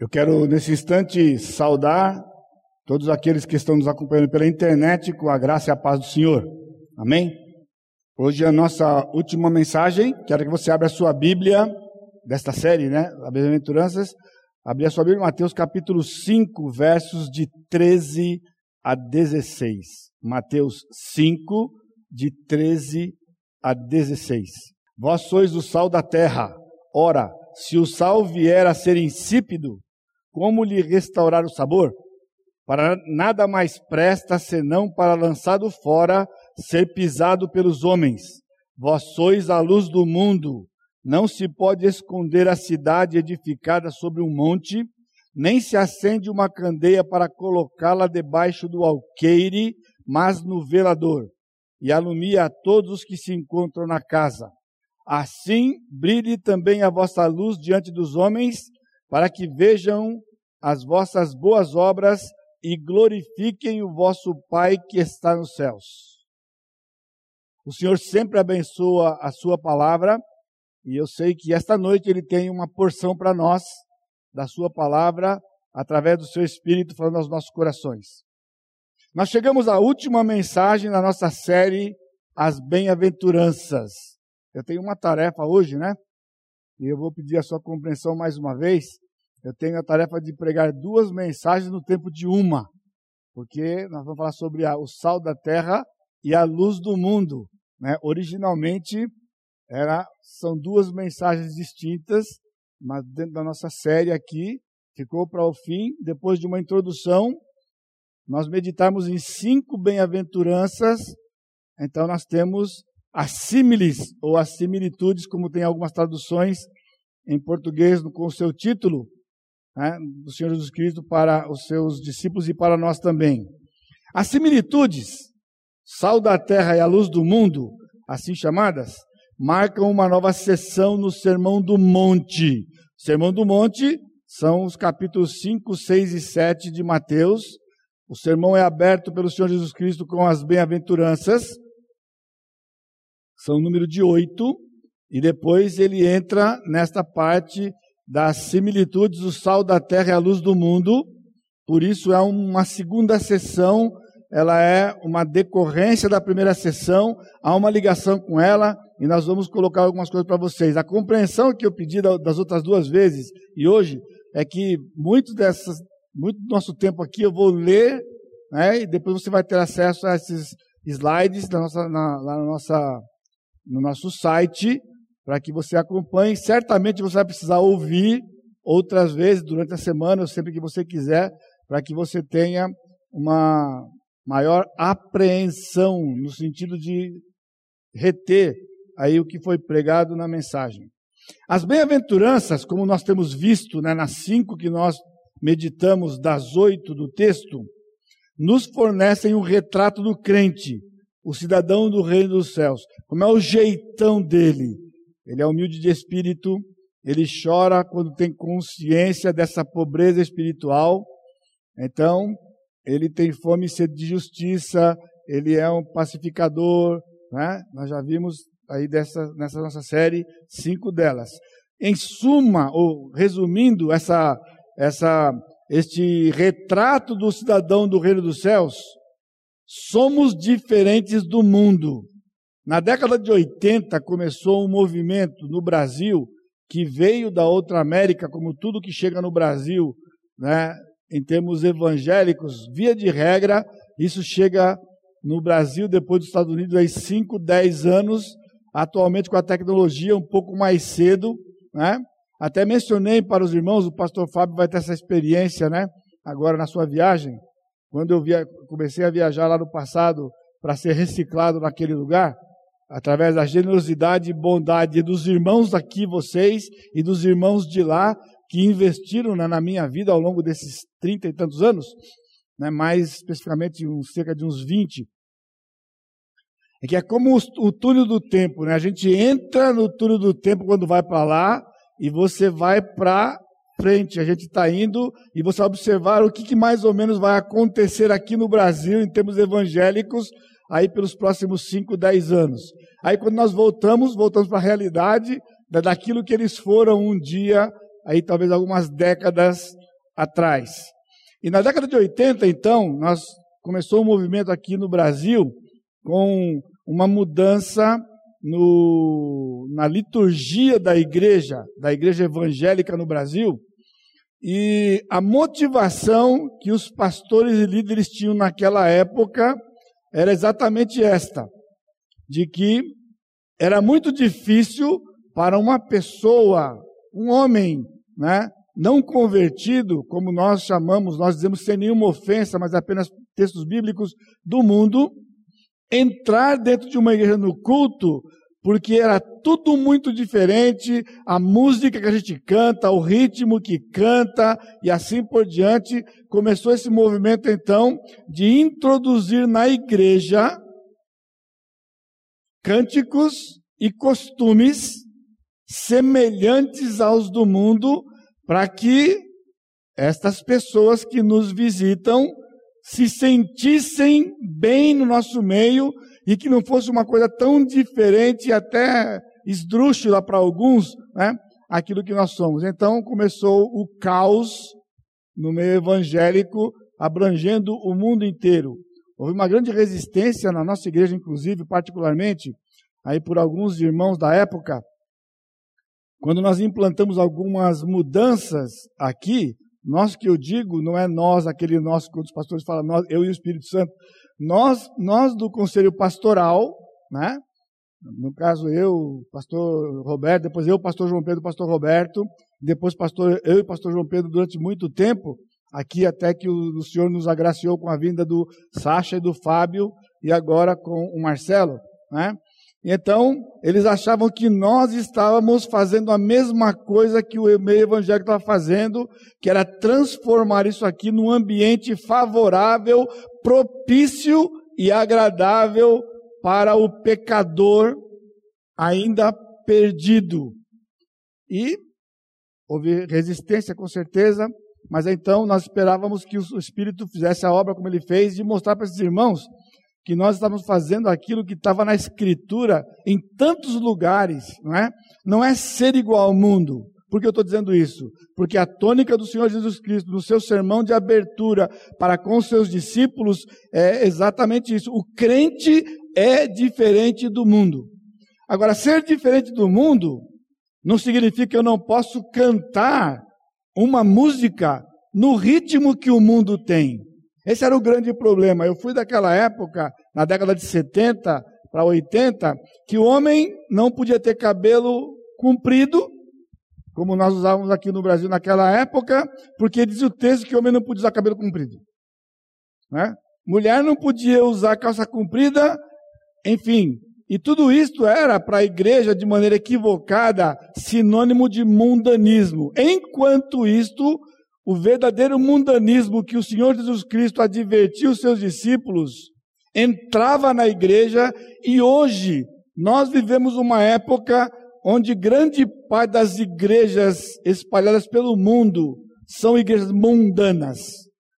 Eu quero, nesse instante, saudar todos aqueles que estão nos acompanhando pela internet com a graça e a paz do Senhor. Amém? Hoje é a nossa última mensagem. Quero que você abra a sua Bíblia desta série, né? A Bem-aventuranças. Abrir a sua Bíblia, Mateus capítulo 5, versos de 13 a 16. Mateus 5, de 13 a 16. Vós sois o sal da terra. Ora, se o sal vier a ser insípido, como lhe restaurar o sabor? Para nada mais presta senão para lançado fora, ser pisado pelos homens. Vós sois a luz do mundo. Não se pode esconder a cidade edificada sobre um monte, nem se acende uma candeia para colocá-la debaixo do alqueire, mas no velador, e alumia a todos os que se encontram na casa. Assim brilhe também a vossa luz diante dos homens, para que vejam as vossas boas obras e glorifiquem o vosso Pai que está nos céus. O Senhor sempre abençoa a sua palavra e eu sei que esta noite ele tem uma porção para nós da sua palavra através do seu espírito falando aos nossos corações. Nós chegamos à última mensagem da nossa série As Bem-aventuranças. Eu tenho uma tarefa hoje, né? E eu vou pedir a sua compreensão mais uma vez eu tenho a tarefa de pregar duas mensagens no tempo de uma, porque nós vamos falar sobre a, o sal da terra e a luz do mundo. Né? Originalmente era, são duas mensagens distintas, mas dentro da nossa série aqui ficou para o fim, depois de uma introdução, nós meditamos em cinco bem-aventuranças, então nós temos as símiles ou as similitudes, como tem algumas traduções em português com o seu título, né, do Senhor Jesus Cristo para os seus discípulos e para nós também. As similitudes, sal da terra e a luz do mundo, assim chamadas, marcam uma nova sessão no Sermão do Monte. Sermão do Monte são os capítulos 5, 6 e 7 de Mateus. O sermão é aberto pelo Senhor Jesus Cristo com as bem-aventuranças. São o número de oito. E depois ele entra nesta parte das similitudes do sal da terra e a luz do mundo. Por isso é uma segunda sessão, ela é uma decorrência da primeira sessão, há uma ligação com ela e nós vamos colocar algumas coisas para vocês. A compreensão que eu pedi das outras duas vezes e hoje é que muito dessas, muito do nosso tempo aqui eu vou ler, né, e depois você vai ter acesso a esses slides da nossa, na, lá na nossa, no nosso site para que você acompanhe. Certamente você vai precisar ouvir outras vezes durante a semana, ou sempre que você quiser, para que você tenha uma maior apreensão no sentido de reter aí o que foi pregado na mensagem. As bem-aventuranças, como nós temos visto né, nas cinco que nós meditamos das oito do texto, nos fornecem um retrato do crente, o cidadão do reino dos céus, como é o jeitão dele, ele é humilde de espírito, ele chora quando tem consciência dessa pobreza espiritual. Então, ele tem fome e sede de justiça, ele é um pacificador, né? Nós já vimos aí dessa, nessa nossa série cinco delas. Em suma, ou resumindo essa, essa, este retrato do cidadão do reino dos céus, somos diferentes do mundo. Na década de 80 começou um movimento no Brasil que veio da outra América, como tudo que chega no Brasil, né, em termos evangélicos, via de regra, isso chega no Brasil depois dos Estados Unidos aí 5, 10 anos, atualmente com a tecnologia um pouco mais cedo, né? Até mencionei para os irmãos, o pastor Fábio vai ter essa experiência, né? Agora na sua viagem, quando eu via, comecei a viajar lá no passado para ser reciclado naquele lugar, através da generosidade e bondade dos irmãos daqui, vocês, e dos irmãos de lá, que investiram né, na minha vida ao longo desses trinta e tantos anos, né, mais especificamente uns, cerca de uns vinte. É que é como o, o túnel do tempo, né? A gente entra no túnel do tempo quando vai para lá e você vai para frente. A gente está indo e você vai observar o que, que mais ou menos vai acontecer aqui no Brasil em termos evangélicos aí pelos próximos 5, 10 anos. Aí quando nós voltamos, voltamos para a realidade daquilo que eles foram um dia, aí talvez algumas décadas atrás. E na década de 80, então, nós começou um movimento aqui no Brasil com uma mudança no, na liturgia da igreja, da igreja evangélica no Brasil, e a motivação que os pastores e líderes tinham naquela época era exatamente esta: de que era muito difícil para uma pessoa, um homem, né, não convertido, como nós chamamos, nós dizemos sem nenhuma ofensa, mas apenas textos bíblicos do mundo, entrar dentro de uma igreja no culto porque era tudo muito diferente, a música que a gente canta, o ritmo que canta e assim por diante. Começou esse movimento então de introduzir na igreja cânticos e costumes semelhantes aos do mundo, para que estas pessoas que nos visitam se sentissem bem no nosso meio e que não fosse uma coisa tão diferente, até esdrúxula para alguns, né, aquilo que nós somos. Então começou o caos no meio evangélico, abrangendo o mundo inteiro. Houve uma grande resistência na nossa igreja, inclusive, particularmente, aí por alguns irmãos da época, quando nós implantamos algumas mudanças aqui, nós que eu digo, não é nós, aquele nosso que os pastores falam, nós, eu e o Espírito Santo, nós, nós do conselho pastoral, né? No caso eu, pastor Roberto, depois eu, pastor João Pedro, pastor Roberto, depois pastor eu e pastor João Pedro durante muito tempo, aqui até que o, o Senhor nos agraciou com a vinda do Sacha e do Fábio e agora com o Marcelo, né? Então, eles achavam que nós estávamos fazendo a mesma coisa que o meio evangélico estava fazendo, que era transformar isso aqui num ambiente favorável, propício e agradável para o pecador ainda perdido. E houve resistência, com certeza, mas então nós esperávamos que o Espírito fizesse a obra como ele fez, de mostrar para esses irmãos que nós estamos fazendo aquilo que estava na Escritura em tantos lugares, não é? Não é ser igual ao mundo. Por que eu estou dizendo isso? Porque a tônica do Senhor Jesus Cristo, no seu sermão de abertura para com os seus discípulos, é exatamente isso. O crente é diferente do mundo. Agora, ser diferente do mundo não significa que eu não posso cantar uma música no ritmo que o mundo tem. Esse era o grande problema. Eu fui daquela época, na década de 70 para 80, que o homem não podia ter cabelo comprido, como nós usávamos aqui no Brasil naquela época, porque diz o texto que o homem não podia usar cabelo comprido. Né? Mulher não podia usar calça comprida, enfim. E tudo isto era para a igreja, de maneira equivocada, sinônimo de mundanismo. Enquanto isto, o verdadeiro mundanismo que o Senhor Jesus Cristo advertiu os seus discípulos entrava na igreja e hoje nós vivemos uma época onde grande parte das igrejas espalhadas pelo mundo são igrejas mundanas.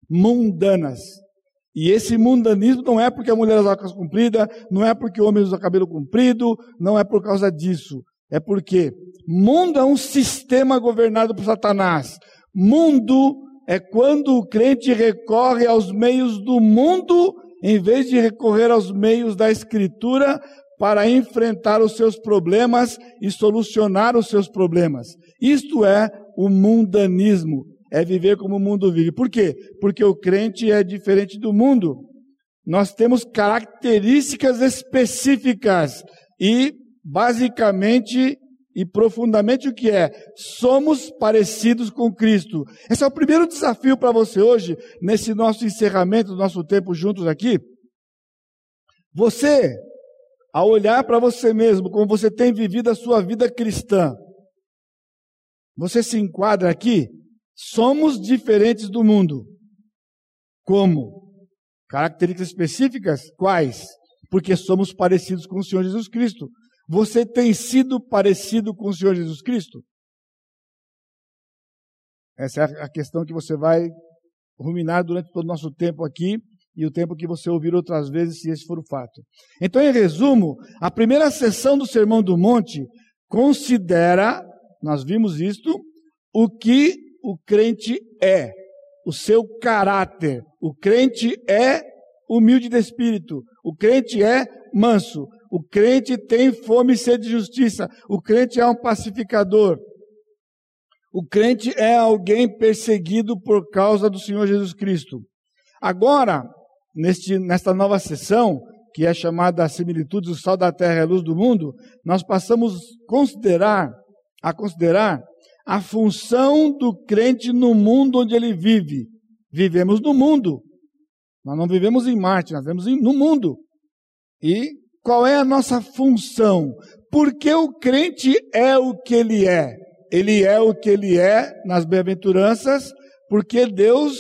Mundanas. E esse mundanismo não é porque a mulher usa calça comprida, não é porque o homem usa cabelo comprido, não é por causa disso. É porque mundo é um sistema governado por Satanás. Mundo é quando o crente recorre aos meios do mundo em vez de recorrer aos meios da Escritura para enfrentar os seus problemas e solucionar os seus problemas. Isto é o mundanismo, é viver como o mundo vive. Por quê? Porque o crente é diferente do mundo. Nós temos características específicas e, basicamente, e profundamente o que é? Somos parecidos com Cristo. Esse é o primeiro desafio para você hoje, nesse nosso encerramento do nosso tempo juntos aqui. Você, ao olhar para você mesmo, como você tem vivido a sua vida cristã, você se enquadra aqui? Somos diferentes do mundo. Como? Características específicas? Quais? Porque somos parecidos com o Senhor Jesus Cristo. Você tem sido parecido com o Senhor Jesus Cristo? Essa é a questão que você vai ruminar durante todo o nosso tempo aqui e o tempo que você ouvir outras vezes, se esse for o fato. Então, em resumo, a primeira sessão do Sermão do Monte considera, nós vimos isto, o que o crente é. o seu caráter. O crente é humilde de espírito. O crente é manso. O crente tem fome e sede de justiça. O crente é um pacificador. O crente é alguém perseguido por causa do Senhor Jesus Cristo. Agora, neste, nesta nova sessão, que é chamada Similitudes, o Sal da Terra e a Luz do Mundo, nós passamos considerar, a considerar a função do crente no mundo onde ele vive. Vivemos no mundo. Nós não vivemos em Marte, nós vivemos no mundo. E qual é a nossa função? Porque o crente é o que ele é. Ele é o que ele é nas bem-aventuranças, porque Deus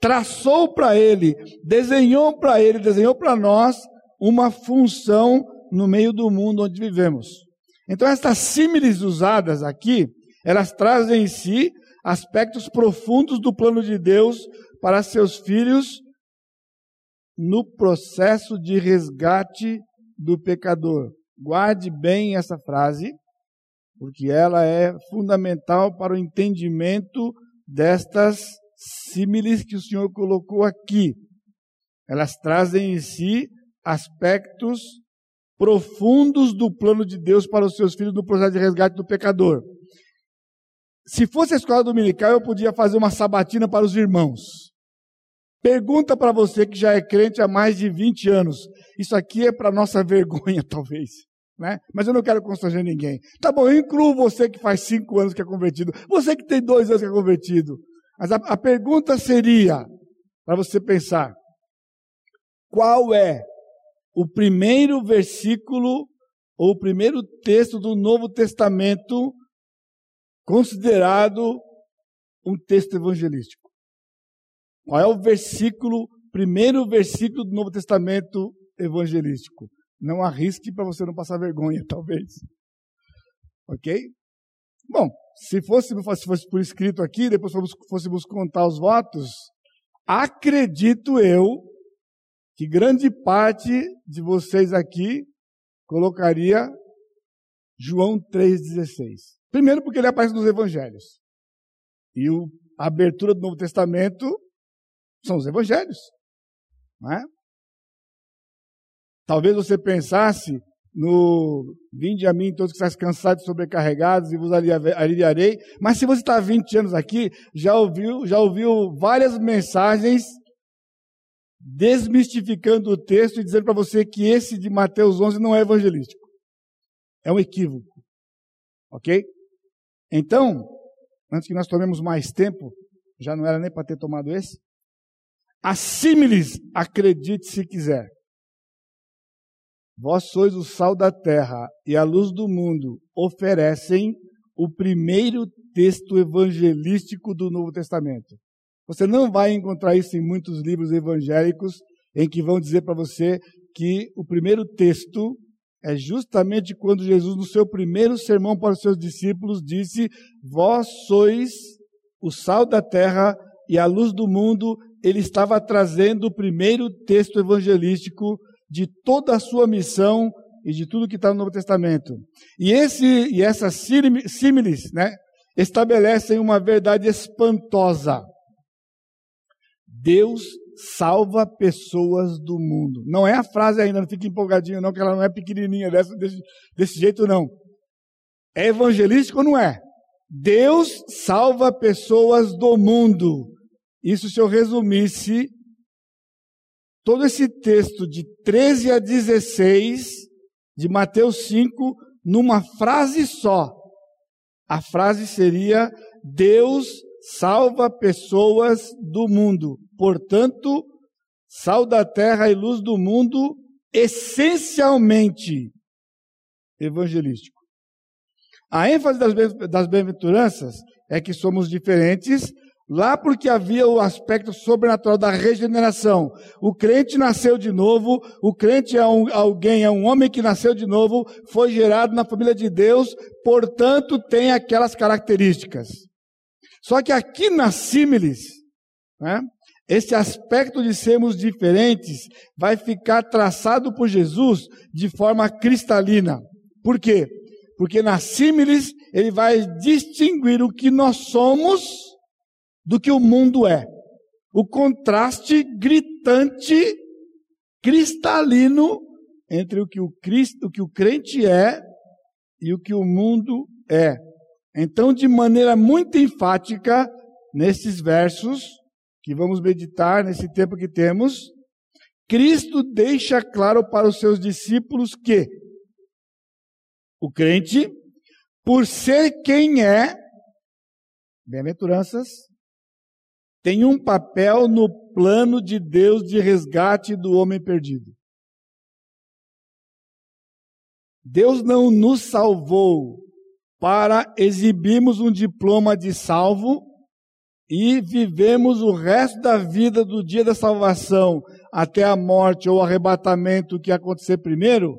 traçou para ele, desenhou para ele, desenhou para nós uma função no meio do mundo onde vivemos. Então, estas símiles usadas aqui, elas trazem em si aspectos profundos do plano de Deus para seus filhos no processo de resgate do pecador. Guarde bem essa frase, porque ela é fundamental para o entendimento destas símiles que o Senhor colocou aqui. Elas trazem em si aspectos profundos do plano de Deus para os seus filhos no processo de resgate do pecador. Se fosse a escola dominical, eu podia fazer uma sabatina para os irmãos. Pergunta para você que já é crente há mais de 20 anos. Isso aqui é para nossa vergonha, talvez. Né? Mas eu não quero constranger ninguém. Tá bom, eu incluo você que faz cinco anos que é convertido. Você que tem dois anos que é convertido. Mas a, a pergunta seria, para você pensar, qual é o primeiro versículo ou o primeiro texto do Novo Testamento considerado um texto evangelístico? Qual é o versículo, primeiro versículo do Novo Testamento evangelístico? Não arrisque para você não passar vergonha, talvez. Ok? Bom, se fosse, se fosse por escrito aqui, depois fôssemos contar os votos, acredito eu que grande parte de vocês aqui colocaria João 3,16. Primeiro, porque ele aparece nos evangelhos. E a abertura do Novo Testamento são os evangelhos. Não é? Talvez você pensasse no Vinde a mim, todos que estão cansados e sobrecarregados, e vos aliviarei. Mas se você está há 20 anos aqui, já ouviu, já ouviu várias mensagens desmistificando o texto e dizendo para você que esse de Mateus 11 não é evangelístico. É um equívoco. Ok? Então, antes que nós tomemos mais tempo, já não era nem para ter tomado esse, assimiles, acredite se quiser. Vós sois o sal da terra e a luz do mundo, oferecem o primeiro texto evangelístico do Novo Testamento. Você não vai encontrar isso em muitos livros evangélicos em que vão dizer para você que o primeiro texto é justamente quando Jesus, no seu primeiro sermão para os seus discípulos, disse: Vós sois o sal da terra e a luz do mundo. Ele estava trazendo o primeiro texto evangelístico de toda a sua missão e de tudo que está no Novo Testamento. E, esse, e essas símiles né, estabelecem uma verdade espantosa. Deus salva pessoas do mundo. Não é a frase ainda, não fique empolgadinho não, que ela não é pequenininha desse, desse, desse jeito não. É evangelístico ou não é? Deus salva pessoas do mundo. Isso se eu resumisse todo esse texto de 13 a 16 de Mateus 5 numa frase só. A frase seria: Deus salva pessoas do mundo. Portanto, sal da terra e luz do mundo, essencialmente evangelístico. A ênfase das bem-aventuranças é que somos diferentes Lá porque havia o aspecto sobrenatural da regeneração. O crente nasceu de novo, o crente é um, alguém, é um homem que nasceu de novo, foi gerado na família de Deus, portanto tem aquelas características. Só que aqui na símiles, né, esse aspecto de sermos diferentes vai ficar traçado por Jesus de forma cristalina. Por quê? Porque na símiles ele vai distinguir o que nós somos do que o mundo é. o contraste gritante, cristalino entre o que o Cristo, o que o crente é e o que o mundo é. Então, de maneira muito enfática, nesses versos que vamos meditar nesse tempo que temos, Cristo deixa claro para os seus discípulos que o crente, por ser quem é, bem-aventuranças, tem um papel no plano de Deus de resgate do homem perdido. Deus não nos salvou para exibirmos um diploma de salvo e vivemos o resto da vida do dia da salvação até a morte ou arrebatamento que acontecer primeiro,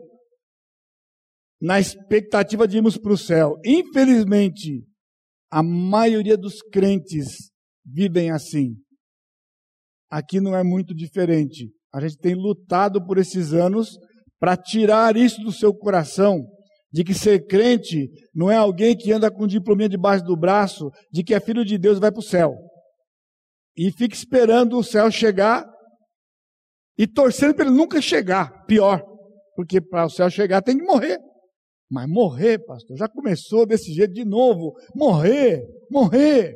na expectativa de irmos para o céu. Infelizmente, a maioria dos crentes vivem assim. Aqui não é muito diferente. A gente tem lutado por esses anos para tirar isso do seu coração, de que ser crente não é alguém que anda com um diplominha debaixo do braço, de que é filho de Deus e vai para o céu. E fica esperando o céu chegar e torcendo para ele nunca chegar. Pior, porque para o céu chegar tem que morrer. Mas morrer, pastor, já começou desse jeito de novo. Morrer, morrer.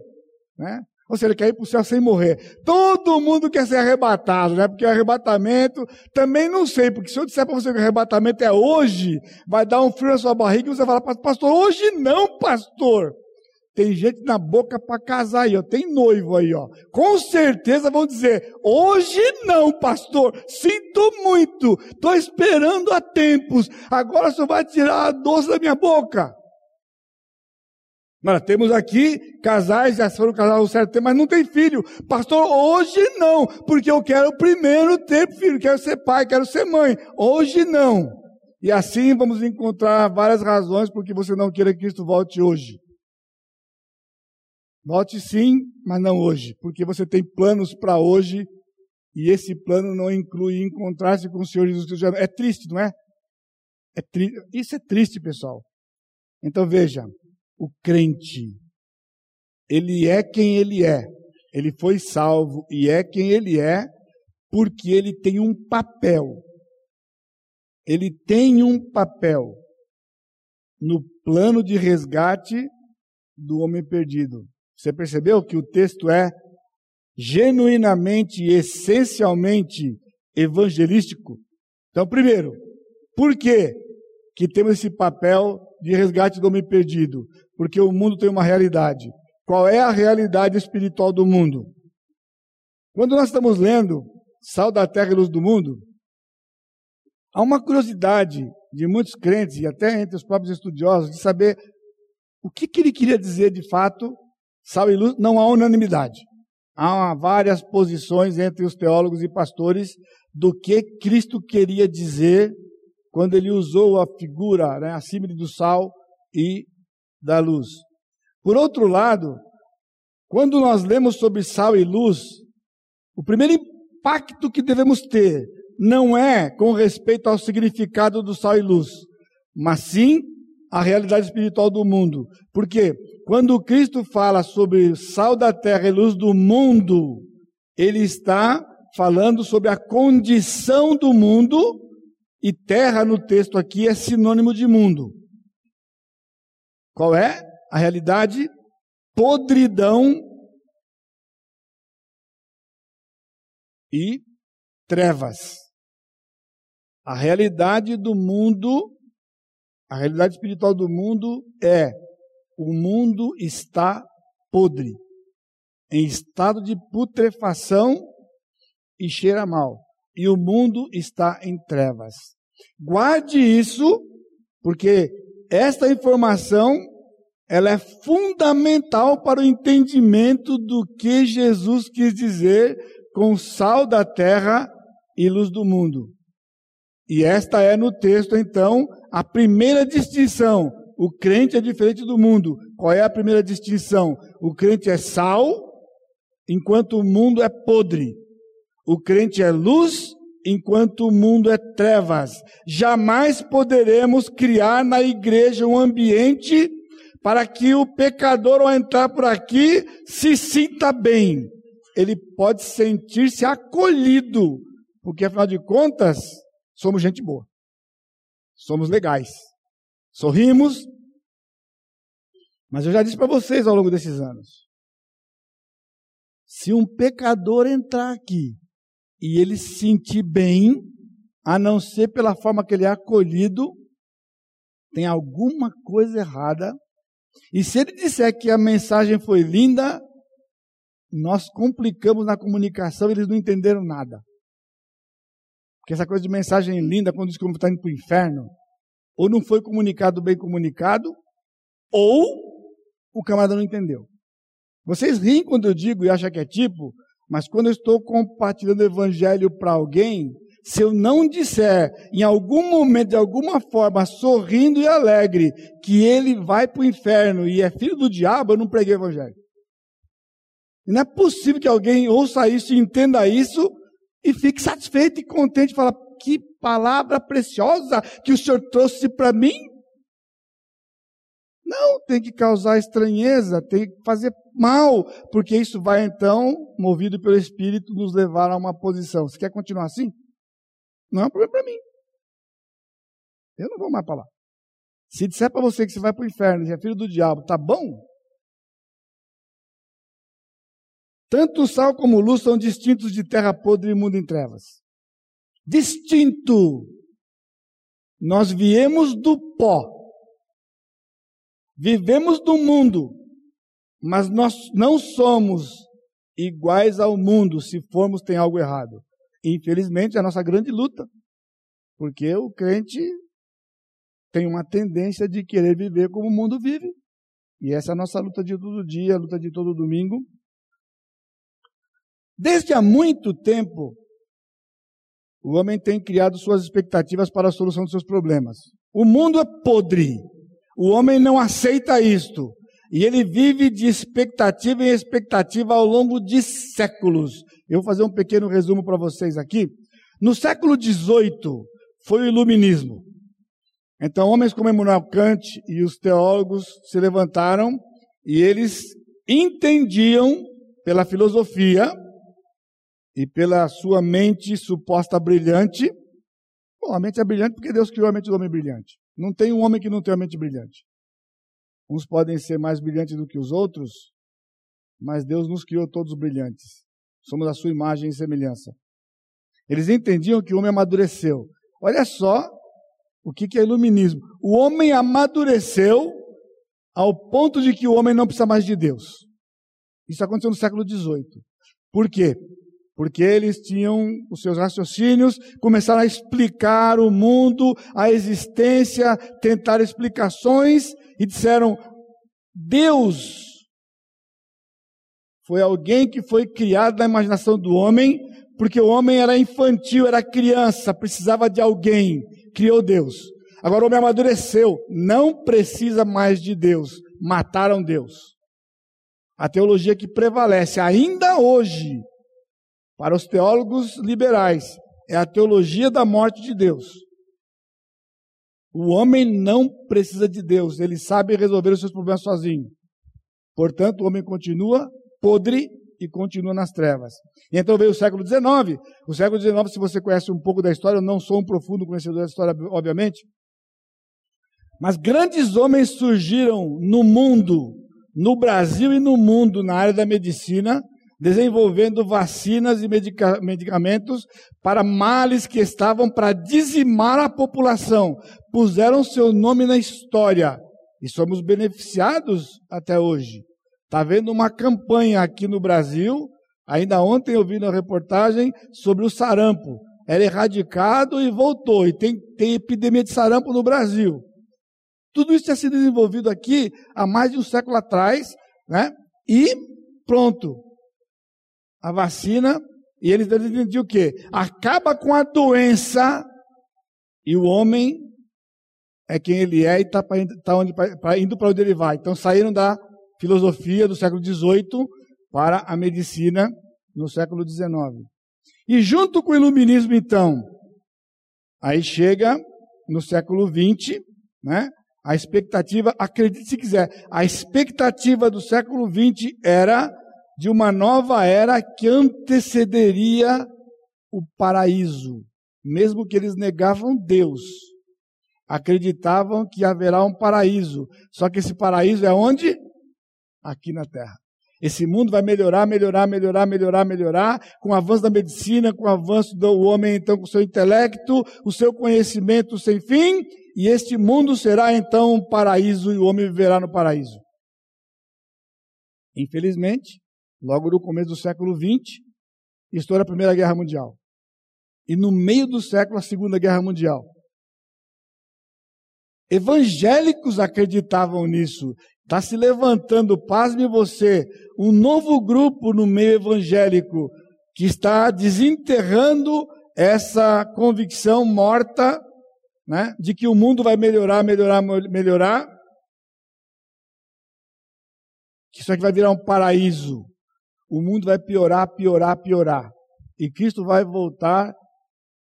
Né? Ou seja, ele quer ir para o céu sem morrer. Todo mundo quer ser arrebatado, né? Porque o arrebatamento, também não sei, porque se eu disser para você que o arrebatamento é hoje, vai dar um frio na sua barriga e você vai falar, pastor, hoje não, pastor. Tem gente na boca para casar aí, ó. Tem noivo aí, ó. Com certeza vão dizer: hoje não, pastor. Sinto muito. Estou esperando há tempos. Agora só vai tirar a doce da minha boca. Mas temos aqui casais, já foram casados um certo tempo, mas não tem filho. Pastor, hoje não, porque eu quero primeiro ter filho, quero ser pai, quero ser mãe. Hoje não. E assim vamos encontrar várias razões por que você não queira que Cristo volte hoje. Volte sim, mas não hoje, porque você tem planos para hoje e esse plano não inclui encontrar-se com o Senhor Jesus Cristo. É triste, não é? é tri... Isso é triste, pessoal. Então veja, o crente. Ele é quem ele é. Ele foi salvo e é quem ele é, porque ele tem um papel. Ele tem um papel no plano de resgate do homem perdido. Você percebeu que o texto é genuinamente, essencialmente evangelístico? Então, primeiro, por que que temos esse papel de resgate do homem perdido? porque o mundo tem uma realidade. Qual é a realidade espiritual do mundo? Quando nós estamos lendo Sal da Terra e Luz do Mundo, há uma curiosidade de muitos crentes e até entre os próprios estudiosos de saber o que, que ele queria dizer de fato, sal e luz. Não há unanimidade. Há várias posições entre os teólogos e pastores do que Cristo queria dizer quando ele usou a figura, né, a símile do sal e da luz. Por outro lado, quando nós lemos sobre sal e luz, o primeiro impacto que devemos ter não é com respeito ao significado do sal e luz, mas sim a realidade espiritual do mundo. Porque quando Cristo fala sobre sal da terra e luz do mundo, ele está falando sobre a condição do mundo, e terra no texto aqui é sinônimo de mundo. Qual é a realidade? Podridão e trevas. A realidade do mundo, a realidade espiritual do mundo é: o mundo está podre, em estado de putrefação e cheira mal. E o mundo está em trevas. Guarde isso, porque esta informação ela é fundamental para o entendimento do que Jesus quis dizer com sal da terra e luz do mundo. E esta é no texto, então, a primeira distinção. O crente é diferente do mundo. Qual é a primeira distinção? O crente é sal, enquanto o mundo é podre. O crente é luz, enquanto o mundo é trevas. Jamais poderemos criar na igreja um ambiente para que o pecador, ao entrar por aqui, se sinta bem. ele pode sentir-se acolhido, porque afinal de contas, somos gente boa. Somos legais. Sorrimos. Mas eu já disse para vocês ao longo desses anos. Se um pecador entrar aqui e ele se sentir bem, a não ser pela forma que ele é acolhido, tem alguma coisa errada. E se ele disser que a mensagem foi linda, nós complicamos na comunicação, eles não entenderam nada. Porque essa coisa de mensagem linda, quando diz que está indo para o inferno, ou não foi comunicado bem comunicado, ou o camarada não entendeu. Vocês riem quando eu digo e acham que é tipo, mas quando eu estou compartilhando o evangelho para alguém, se eu não disser em algum momento, de alguma forma, sorrindo e alegre, que ele vai para o inferno e é filho do diabo, eu não preguei o evangelho. Não é possível que alguém ouça isso entenda isso e fique satisfeito e contente e fala, que palavra preciosa que o Senhor trouxe para mim. Não, tem que causar estranheza, tem que fazer mal, porque isso vai então, movido pelo Espírito, nos levar a uma posição. Você quer continuar assim? Não é um problema para mim. Eu não vou mais para lá. Se disser para você que você vai para o inferno e é filho do diabo, tá bom? Tanto o sal como luz são distintos de terra podre e mundo em trevas. Distinto. Nós viemos do pó. Vivemos do mundo. Mas nós não somos iguais ao mundo se formos tem algo errado. Infelizmente, é a nossa grande luta. Porque o crente tem uma tendência de querer viver como o mundo vive. E essa é a nossa luta de todo dia, a luta de todo domingo. Desde há muito tempo, o homem tem criado suas expectativas para a solução dos seus problemas. O mundo é podre. O homem não aceita isto. E ele vive de expectativa em expectativa ao longo de séculos. Eu vou fazer um pequeno resumo para vocês aqui. No século XVIII foi o iluminismo. Então, homens como Emmanuel Kant e os teólogos se levantaram e eles entendiam pela filosofia e pela sua mente suposta brilhante. Bom, a mente é brilhante porque Deus criou a mente do homem brilhante. Não tem um homem que não tenha mente brilhante. Uns podem ser mais brilhantes do que os outros, mas Deus nos criou todos brilhantes. Somos a sua imagem e semelhança. Eles entendiam que o homem amadureceu. Olha só o que é iluminismo. O homem amadureceu ao ponto de que o homem não precisa mais de Deus. Isso aconteceu no século XVIII. Por quê? Porque eles tinham os seus raciocínios, começaram a explicar o mundo, a existência, tentar explicações e disseram: Deus foi alguém que foi criado na imaginação do homem, porque o homem era infantil, era criança, precisava de alguém, criou Deus. Agora o homem amadureceu, não precisa mais de Deus, mataram Deus. A teologia que prevalece ainda hoje para os teólogos liberais, é a teologia da morte de Deus. O homem não precisa de Deus, ele sabe resolver os seus problemas sozinho. Portanto, o homem continua podre e continua nas trevas. E então veio o século XIX. O século XIX, se você conhece um pouco da história, eu não sou um profundo conhecedor da história, obviamente. Mas grandes homens surgiram no mundo, no Brasil e no mundo, na área da medicina, desenvolvendo vacinas e medica medicamentos para males que estavam para dizimar a população. Puseram seu nome na história e somos beneficiados até hoje. Está havendo uma campanha aqui no Brasil. Ainda ontem eu vi na reportagem sobre o sarampo. Era erradicado e voltou. E tem, tem epidemia de sarampo no Brasil. Tudo isso tinha sido desenvolvido aqui há mais de um século atrás, né? E pronto a vacina e eles entendiam o quê? Acaba com a doença e o homem é quem ele é e está tá indo para onde ele vai. Então saíram da filosofia do século XVIII para a medicina no século XIX. E junto com o iluminismo, então, aí chega no século XX, né? A expectativa, acredite se quiser, a expectativa do século XX era de uma nova era que antecederia o paraíso. Mesmo que eles negavam Deus, acreditavam que haverá um paraíso. Só que esse paraíso é onde? Aqui na terra. Esse mundo vai melhorar, melhorar, melhorar, melhorar, melhorar, com o avanço da medicina, com o avanço do homem, então, com o seu intelecto, o seu conhecimento sem fim, e este mundo será então um paraíso e o homem viverá no paraíso. Infelizmente, logo no começo do século XX, estoura a Primeira Guerra Mundial. E no meio do século, a Segunda Guerra Mundial. Evangélicos acreditavam nisso. Está se levantando, pasme você, um novo grupo no meio evangélico que está desenterrando essa convicção morta né, de que o mundo vai melhorar, melhorar, melhorar, que isso aqui vai virar um paraíso. O mundo vai piorar, piorar, piorar. E Cristo vai voltar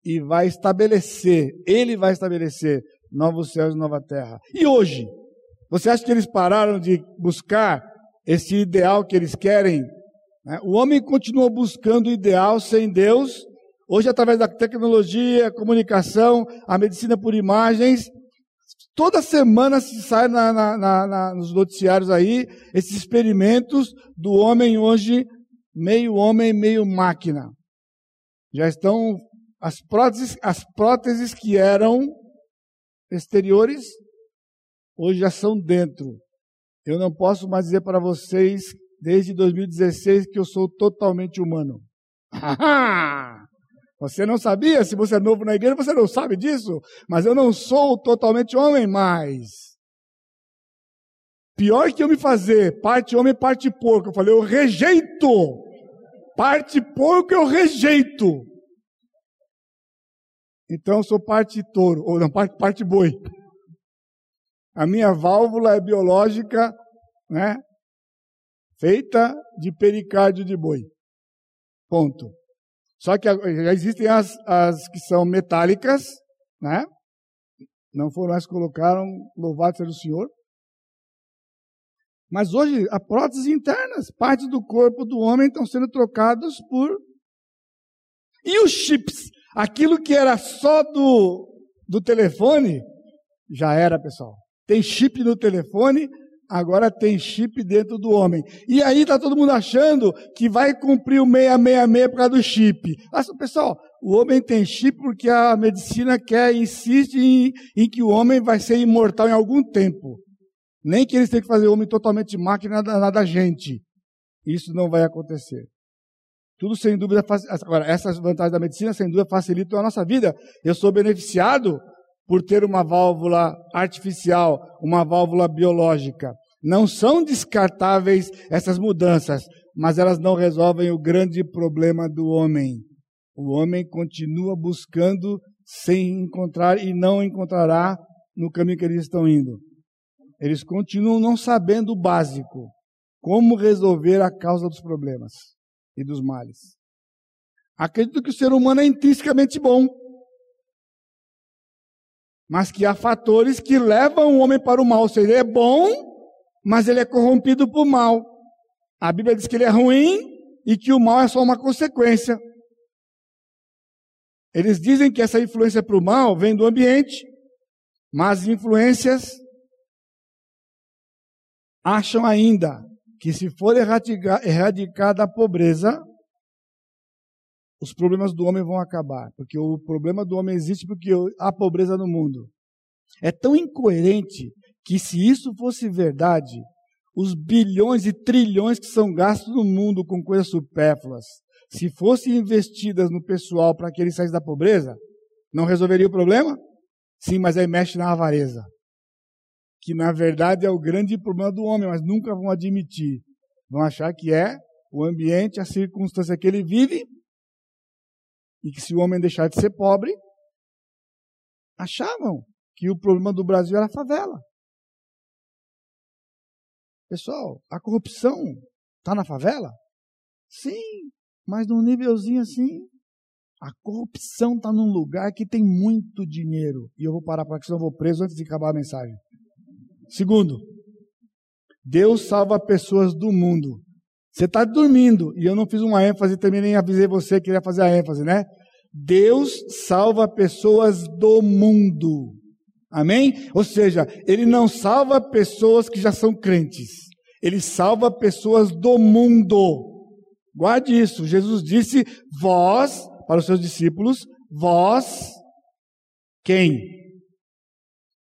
e vai estabelecer, Ele vai estabelecer novos céus e nova terra. E hoje? Você acha que eles pararam de buscar esse ideal que eles querem? Né? O homem continua buscando o ideal sem Deus. Hoje, através da tecnologia, comunicação, a medicina por imagens, toda semana se sai na, na, na, nos noticiários aí esses experimentos do homem hoje meio homem, meio máquina. Já estão as próteses, as próteses que eram exteriores hoje já são dentro. Eu não posso mais dizer para vocês, desde 2016, que eu sou totalmente humano. você não sabia? Se você é novo na igreja, você não sabe disso. Mas eu não sou totalmente homem mais. Pior que eu me fazer parte homem, parte porco. Eu falei, eu rejeito. Parte porco eu rejeito. Então eu sou parte touro, ou não, parte, parte boi. A minha válvula é biológica, né? Feita de pericárdio de boi. Ponto. Só que já existem as, as que são metálicas, né? Não foram as que colocaram, louvado seja o Senhor. Mas hoje, a próteses internas, partes do corpo do homem estão sendo trocadas por. E os chips? Aquilo que era só do, do telefone, já era, pessoal. Tem chip no telefone, agora tem chip dentro do homem. E aí está todo mundo achando que vai cumprir o 666 por causa do chip. Mas, pessoal, o homem tem chip porque a medicina quer, insiste em, em que o homem vai ser imortal em algum tempo. Nem que eles tenham que fazer o homem totalmente máquina da, da gente. Isso não vai acontecer. Tudo sem dúvida, agora, essas vantagens da medicina, sem dúvida, facilitam a nossa vida. Eu sou beneficiado por ter uma válvula artificial, uma válvula biológica. Não são descartáveis essas mudanças, mas elas não resolvem o grande problema do homem. O homem continua buscando sem encontrar e não encontrará no caminho que eles estão indo. Eles continuam não sabendo o básico, como resolver a causa dos problemas e dos males. Acredito que o ser humano é intrinsecamente bom, mas que há fatores que levam o homem para o mal. Ou seja, ele é bom, mas ele é corrompido por mal. A Bíblia diz que ele é ruim e que o mal é só uma consequência. Eles dizem que essa influência para o mal vem do ambiente, mas influências acham ainda que se for erradicada a pobreza, os problemas do homem vão acabar. Porque o problema do homem existe porque há pobreza no mundo. É tão incoerente que, se isso fosse verdade, os bilhões e trilhões que são gastos no mundo com coisas supérfluas, se fossem investidas no pessoal para que ele saísse da pobreza, não resolveria o problema? Sim, mas aí mexe na avareza que na verdade é o grande problema do homem, mas nunca vão admitir. Vão achar que é o ambiente, a circunstância que ele vive, e que se o homem deixar de ser pobre, achavam que o problema do Brasil era a favela. Pessoal, a corrupção está na favela? Sim, mas num nívelzinho assim. A corrupção está num lugar que tem muito dinheiro. E eu vou parar para que senão eu vou preso antes de acabar a mensagem. Segundo, Deus salva pessoas do mundo, Você está dormindo, e eu não fiz uma ênfase, também nem avisei você que queria fazer a ênfase, né? Deus salva pessoas do mundo. Amém? Ou seja, Ele não salva pessoas que já são crentes. Ele salva pessoas do mundo. Guarde isso. Jesus disse: Vós, para os seus discípulos, vós, quem?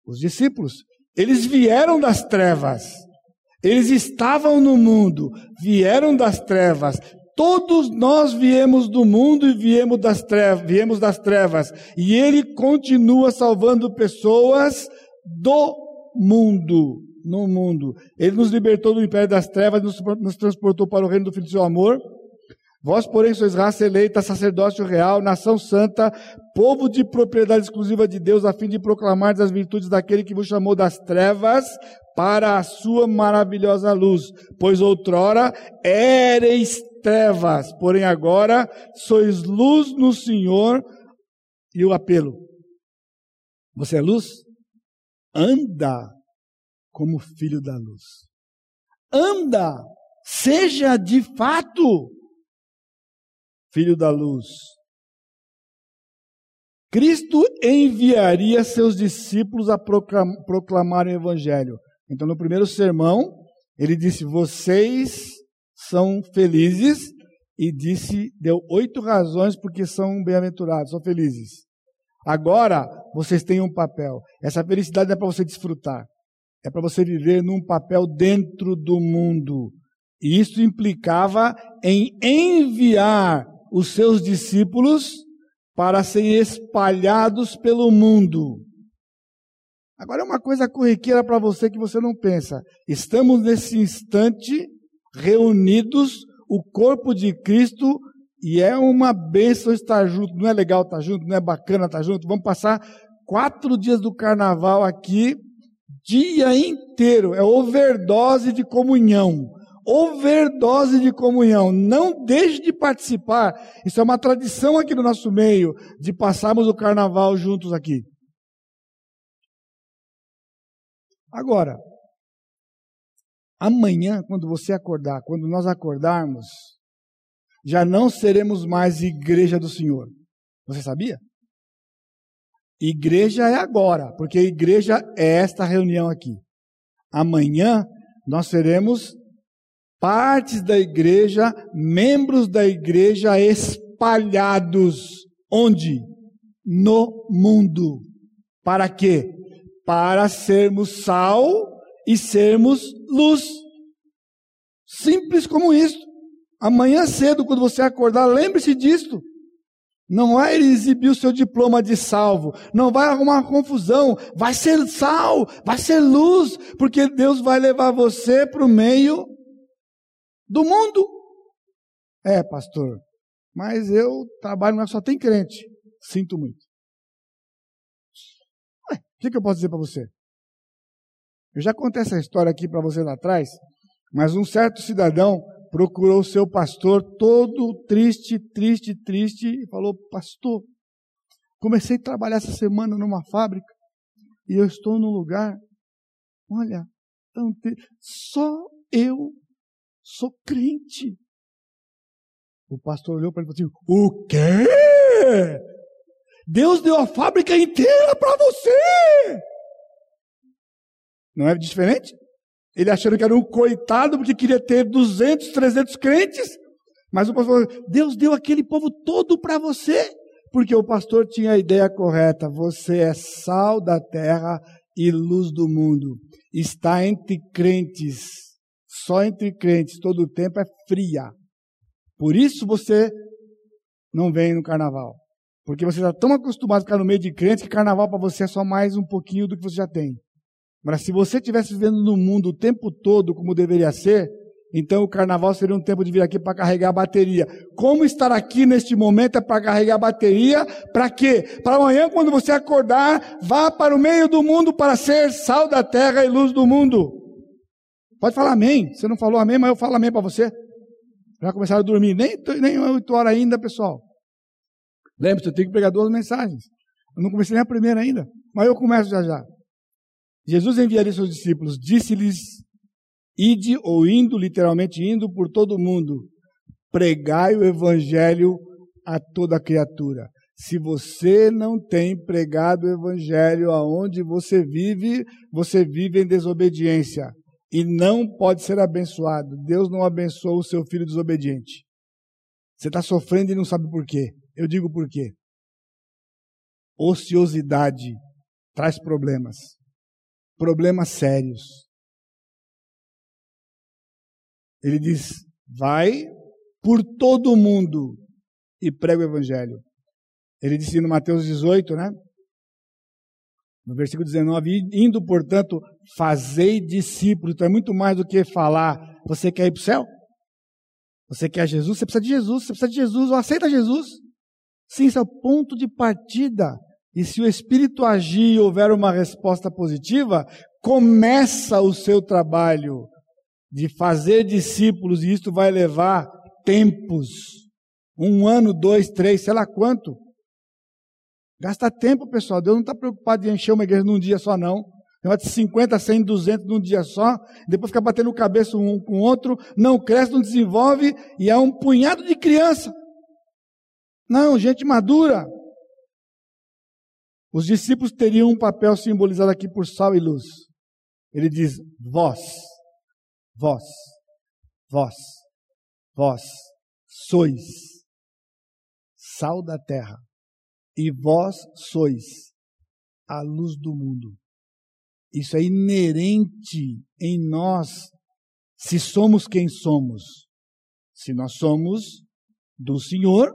Os discípulos. Eles vieram das trevas. Eles estavam no mundo, vieram das trevas, Todos nós viemos do mundo e viemos das trevas, viemos das trevas. E ele continua salvando pessoas do mundo, no mundo. Ele nos libertou do império das trevas, nos, nos transportou para o reino do Filho do seu amor. Vós, porém, sois raça eleita, sacerdócio real, nação santa, povo de propriedade exclusiva de Deus, a fim de proclamar as virtudes daquele que vos chamou das trevas para a sua maravilhosa luz. Pois outrora éreis trevas, porém agora sois luz no Senhor. E o apelo: Você é luz? Anda como filho da luz. Anda, seja de fato filho da luz. Cristo enviaria seus discípulos a proclamar o Evangelho. Então, no primeiro sermão, ele disse: Vocês são felizes, e disse, deu oito razões porque são bem-aventurados, são felizes. Agora, vocês têm um papel. Essa felicidade não é para você desfrutar, é para você viver num papel dentro do mundo. E isso implicava em enviar os seus discípulos para serem espalhados pelo mundo. Agora é uma coisa corriqueira para você que você não pensa. Estamos nesse instante reunidos, o corpo de Cristo, e é uma bênção estar junto. Não é legal estar junto, não é bacana estar junto. Vamos passar quatro dias do carnaval aqui, dia inteiro. É overdose de comunhão. Overdose de comunhão. Não deixe de participar. Isso é uma tradição aqui no nosso meio, de passarmos o carnaval juntos aqui. Agora, amanhã, quando você acordar, quando nós acordarmos, já não seremos mais igreja do Senhor. Você sabia? Igreja é agora, porque igreja é esta reunião aqui. Amanhã nós seremos partes da igreja, membros da igreja espalhados. Onde? No mundo. Para quê? para sermos sal e sermos luz. Simples como isso. Amanhã cedo, quando você acordar, lembre-se disto. Não vai exibir o seu diploma de salvo, não vai arrumar confusão, vai ser sal, vai ser luz, porque Deus vai levar você para o meio do mundo. É, pastor, mas eu trabalho, mas só tem crente. Sinto muito que, que eu posso dizer para você? Eu já contei essa história aqui para você lá atrás, mas um certo cidadão procurou o seu pastor todo triste, triste, triste, e falou: Pastor, comecei a trabalhar essa semana numa fábrica e eu estou num lugar, olha, tão só eu sou crente. O pastor olhou para ele e falou assim: O quê? Deus deu a fábrica inteira para você. Não é diferente? Ele achando que era um coitado porque queria ter 200, 300 crentes. Mas o pastor falou, Deus deu aquele povo todo para você. Porque o pastor tinha a ideia correta. Você é sal da terra e luz do mundo. Está entre crentes. Só entre crentes. Todo o tempo é fria. Por isso você não vem no carnaval. Porque você está tão acostumado a ficar no meio de crentes que carnaval para você é só mais um pouquinho do que você já tem. Mas se você estivesse vivendo no mundo o tempo todo como deveria ser, então o carnaval seria um tempo de vir aqui para carregar a bateria. Como estar aqui neste momento é para carregar a bateria? Para quê? Para amanhã, quando você acordar, vá para o meio do mundo para ser sal da terra e luz do mundo. Pode falar amém. Você não falou amém, mas eu falo amém para você. Já começaram a dormir. Nem, nem 8 horas ainda, pessoal. Lembre-se, eu tenho que pregar duas mensagens. Eu não comecei nem a primeira ainda, mas eu começo já já. Jesus enviaria seus discípulos, disse-lhes Ide ou indo, literalmente indo por todo mundo, pregai o evangelho a toda criatura. Se você não tem pregado o evangelho aonde você vive, você vive em desobediência e não pode ser abençoado. Deus não abençoa o seu filho desobediente. Você está sofrendo e não sabe por quê. Eu digo por quê. Ociosidade traz problemas, problemas sérios. Ele diz: vai por todo o mundo e prega o evangelho. Ele disse no Mateus 18, né? No versículo 19, indo, portanto, fazei discípulos. Então é muito mais do que falar, você quer ir para o céu? Você quer Jesus? Você precisa de Jesus, você precisa de Jesus, ou aceita Jesus. Sim, esse é o ponto de partida. E se o Espírito agir e houver uma resposta positiva, começa o seu trabalho de fazer discípulos, e isto vai levar tempos um ano, dois, três, sei lá quanto. Gasta tempo, pessoal. Deus não está preocupado em encher uma igreja num dia só, não. Tem de 50, 100, 200 num dia só. Depois fica batendo cabeça um com o outro. Não cresce, não desenvolve. E é um punhado de criança. Não, gente madura. Os discípulos teriam um papel simbolizado aqui por sal e luz. Ele diz: vós vós, vós, vós sois sal da terra, e vós sois a luz do mundo. Isso é inerente em nós, se somos quem somos. Se nós somos do Senhor,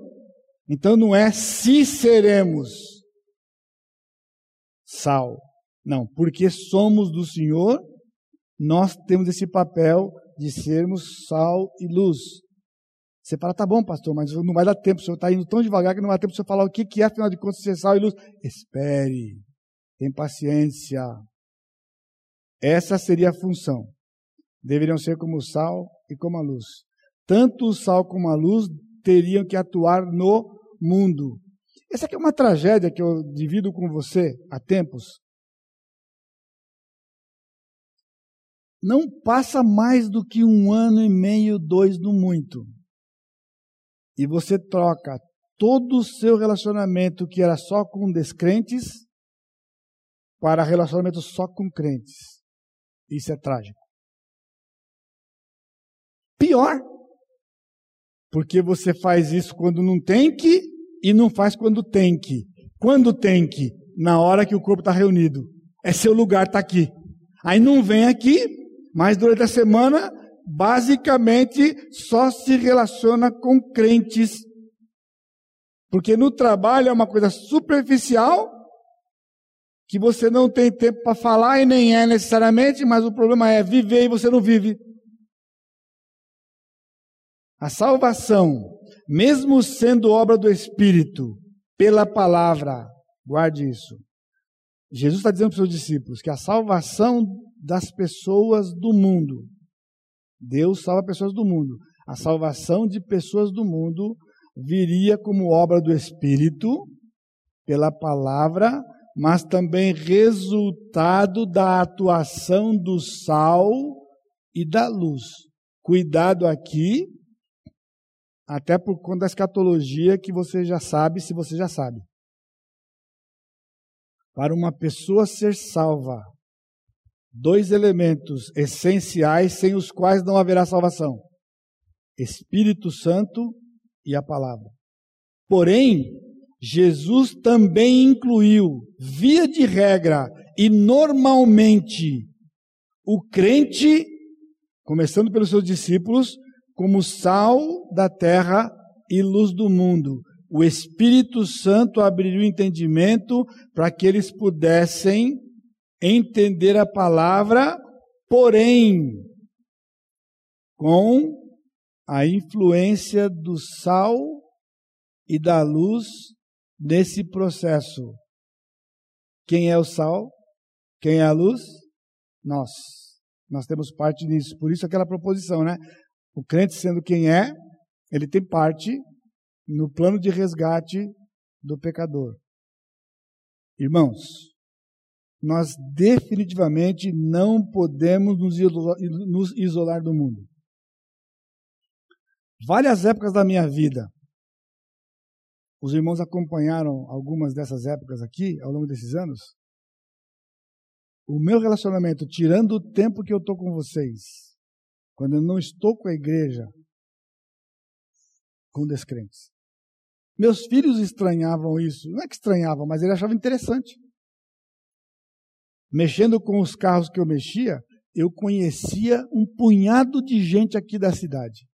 então não é se seremos sal. Não, porque somos do Senhor, nós temos esse papel de sermos sal e luz. Você fala, tá bom, pastor, mas não vai dar tempo, o senhor está indo tão devagar que não vai dar tempo de você falar o que, que é, afinal de contas, ser sal e luz. Espere, tem paciência. Essa seria a função. Deveriam ser como o sal e como a luz. Tanto o sal como a luz teriam que atuar no mundo. Essa aqui é uma tragédia que eu divido com você há tempos. não passa mais do que um ano e meio, dois no muito. E você troca todo o seu relacionamento que era só com descrentes para relacionamento só com crentes. Isso é trágico. Pior, porque você faz isso quando não tem que e não faz quando tem que. Quando tem que? Na hora que o corpo está reunido. É seu lugar, está aqui. Aí não vem aqui mas durante a semana, basicamente, só se relaciona com crentes. Porque no trabalho é uma coisa superficial, que você não tem tempo para falar e nem é necessariamente, mas o problema é viver e você não vive. A salvação, mesmo sendo obra do Espírito, pela palavra, guarde isso. Jesus está dizendo para os seus discípulos que a salvação das pessoas do mundo. Deus salva pessoas do mundo. A salvação de pessoas do mundo viria como obra do Espírito, pela palavra, mas também resultado da atuação do sal e da luz. Cuidado aqui, até por conta da escatologia que você já sabe, se você já sabe. Para uma pessoa ser salva, dois elementos essenciais sem os quais não haverá salvação: Espírito Santo e a palavra. Porém, Jesus também incluiu, via de regra e normalmente, o crente, começando pelos seus discípulos, como sal da terra e luz do mundo. O Espírito Santo abriu o entendimento para que eles pudessem entender a palavra, porém, com a influência do sal e da luz nesse processo. Quem é o sal? Quem é a luz? Nós. Nós temos parte nisso. Por isso aquela proposição, né? O crente sendo quem é, ele tem parte no plano de resgate do pecador. Irmãos, nós definitivamente não podemos nos isolar do mundo. Várias épocas da minha vida, os irmãos acompanharam algumas dessas épocas aqui ao longo desses anos. O meu relacionamento, tirando o tempo que eu estou com vocês, quando eu não estou com a igreja, com descrentes. Meus filhos estranhavam isso. Não é que estranhavam, mas eles achavam interessante. Mexendo com os carros que eu mexia, eu conhecia um punhado de gente aqui da cidade.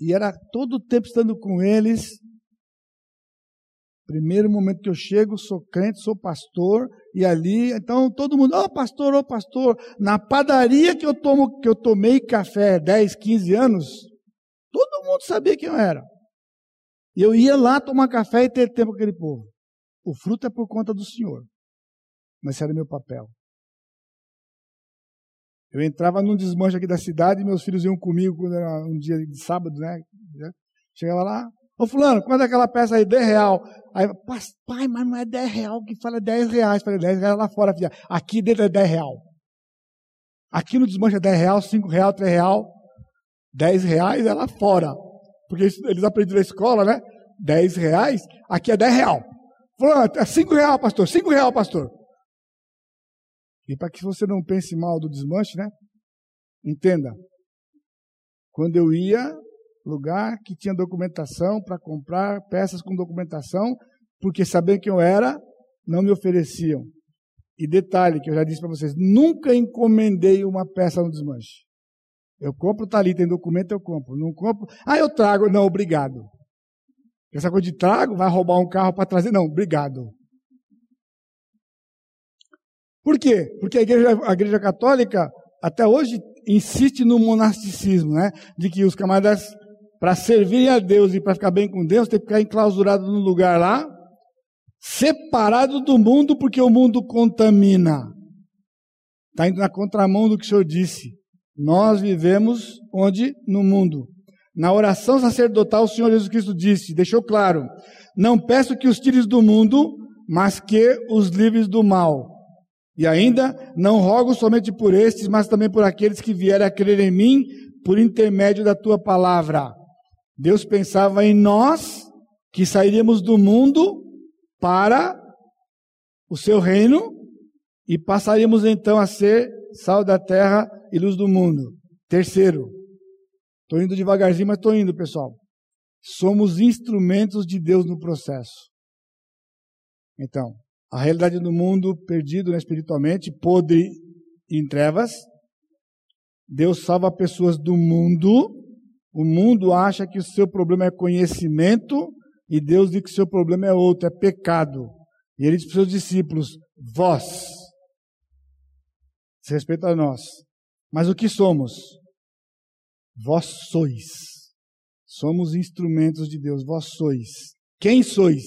E era todo o tempo estando com eles. Primeiro momento que eu chego, sou crente, sou pastor, e ali, então todo mundo, ô oh, pastor, ô oh, pastor, na padaria que eu tomo, que eu tomei café 10, 15 anos, todo mundo sabia quem eu era. E eu ia lá tomar café e ter tempo com aquele povo. O fruto é por conta do Senhor. Mas era meu papel. Eu entrava num desmanche aqui da cidade meus filhos iam comigo quando era um dia de sábado, né? Chegava lá, ô fulano, quanto é aquela peça aí? 10 real. Aí, pai, mas não é 10 real que fala 10 reais. Falei, 10 reais lá fora, filha. Aqui dentro é 10 real. Aqui no desmanche é 10 real, 5 real, 3 real. 10 reais é lá fora. Porque eles aprenderam na escola, né? 10 reais, aqui é 10 real. Falou, é 5 real, pastor, 5 real, pastor. E para que você não pense mal do desmanche, né? Entenda. Quando eu ia, lugar que tinha documentação para comprar peças com documentação, porque sabendo quem eu era, não me ofereciam. E detalhe que eu já disse para vocês, nunca encomendei uma peça no desmanche. Eu compro, tá ali, tem documento, eu compro. Não compro, ah, eu trago. Não, obrigado. Essa coisa de trago, vai roubar um carro para trazer. Não, obrigado. Por quê? Porque a igreja, a igreja católica, até hoje, insiste no monasticismo, né? De que os camaradas, para servir a Deus e para ficar bem com Deus, tem que ficar enclausurado num lugar lá, separado do mundo, porque o mundo contamina. Está indo na contramão do que o Senhor disse. Nós vivemos onde? No mundo. Na oração sacerdotal, o Senhor Jesus Cristo disse, deixou claro: Não peço que os tires do mundo, mas que os livres do mal. E ainda, não rogo somente por estes, mas também por aqueles que vierem a crer em mim por intermédio da tua palavra. Deus pensava em nós, que sairíamos do mundo para o seu reino e passaríamos então a ser sal da terra e luz do mundo. Terceiro, estou indo devagarzinho, mas estou indo, pessoal. Somos instrumentos de Deus no processo. Então, a realidade do mundo perdido né, espiritualmente, podre em trevas. Deus salva pessoas do mundo. O mundo acha que o seu problema é conhecimento e Deus diz que o seu problema é outro, é pecado. E ele diz para os seus discípulos: Vós, se respeita a nós, mas o que somos? Vós sois. Somos instrumentos de Deus, vós sois. Quem sois?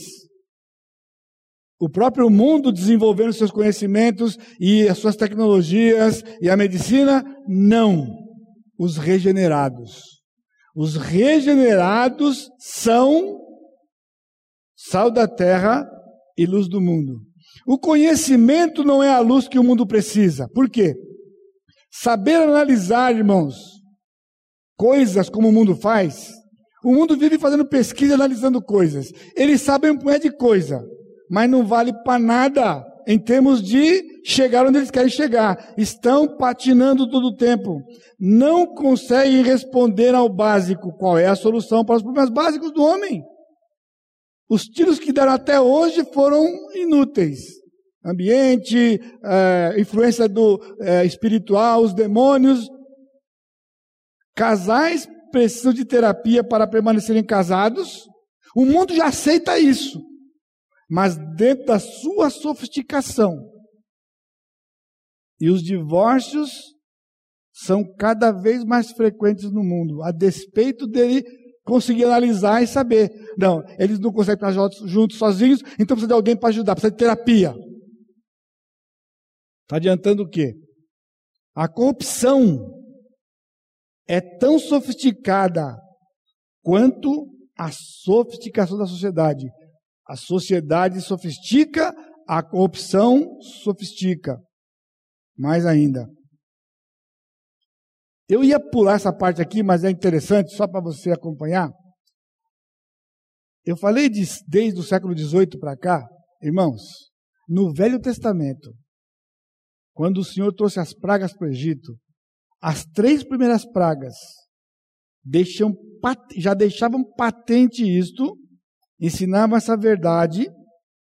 O próprio mundo desenvolvendo seus conhecimentos e as suas tecnologias e a medicina? Não. Os regenerados. Os regenerados são sal da terra e luz do mundo. O conhecimento não é a luz que o mundo precisa. Por quê? Saber analisar, irmãos, coisas como o mundo faz. O mundo vive fazendo pesquisa, analisando coisas. Eles sabem um punhado de coisa mas não vale para nada em termos de chegar onde eles querem chegar. Estão patinando todo o tempo. Não conseguem responder ao básico. Qual é a solução para os problemas básicos do homem? Os tiros que deram até hoje foram inúteis. Ambiente, é, influência do é, espiritual, os demônios. Casais precisam de terapia para permanecerem casados. O mundo já aceita isso mas dentro da sua sofisticação. E os divórcios são cada vez mais frequentes no mundo, a despeito dele conseguir analisar e saber. Não, eles não conseguem estar juntos sozinhos, então precisa de alguém para ajudar, precisa de terapia. Está adiantando o quê? A corrupção é tão sofisticada quanto a sofisticação da sociedade. A sociedade sofistica, a corrupção sofistica. Mais ainda. Eu ia pular essa parte aqui, mas é interessante, só para você acompanhar. Eu falei de, desde o século XVIII para cá, irmãos, no Velho Testamento, quando o Senhor trouxe as pragas para o Egito, as três primeiras pragas deixam, já deixavam patente isto, ensinavam essa verdade.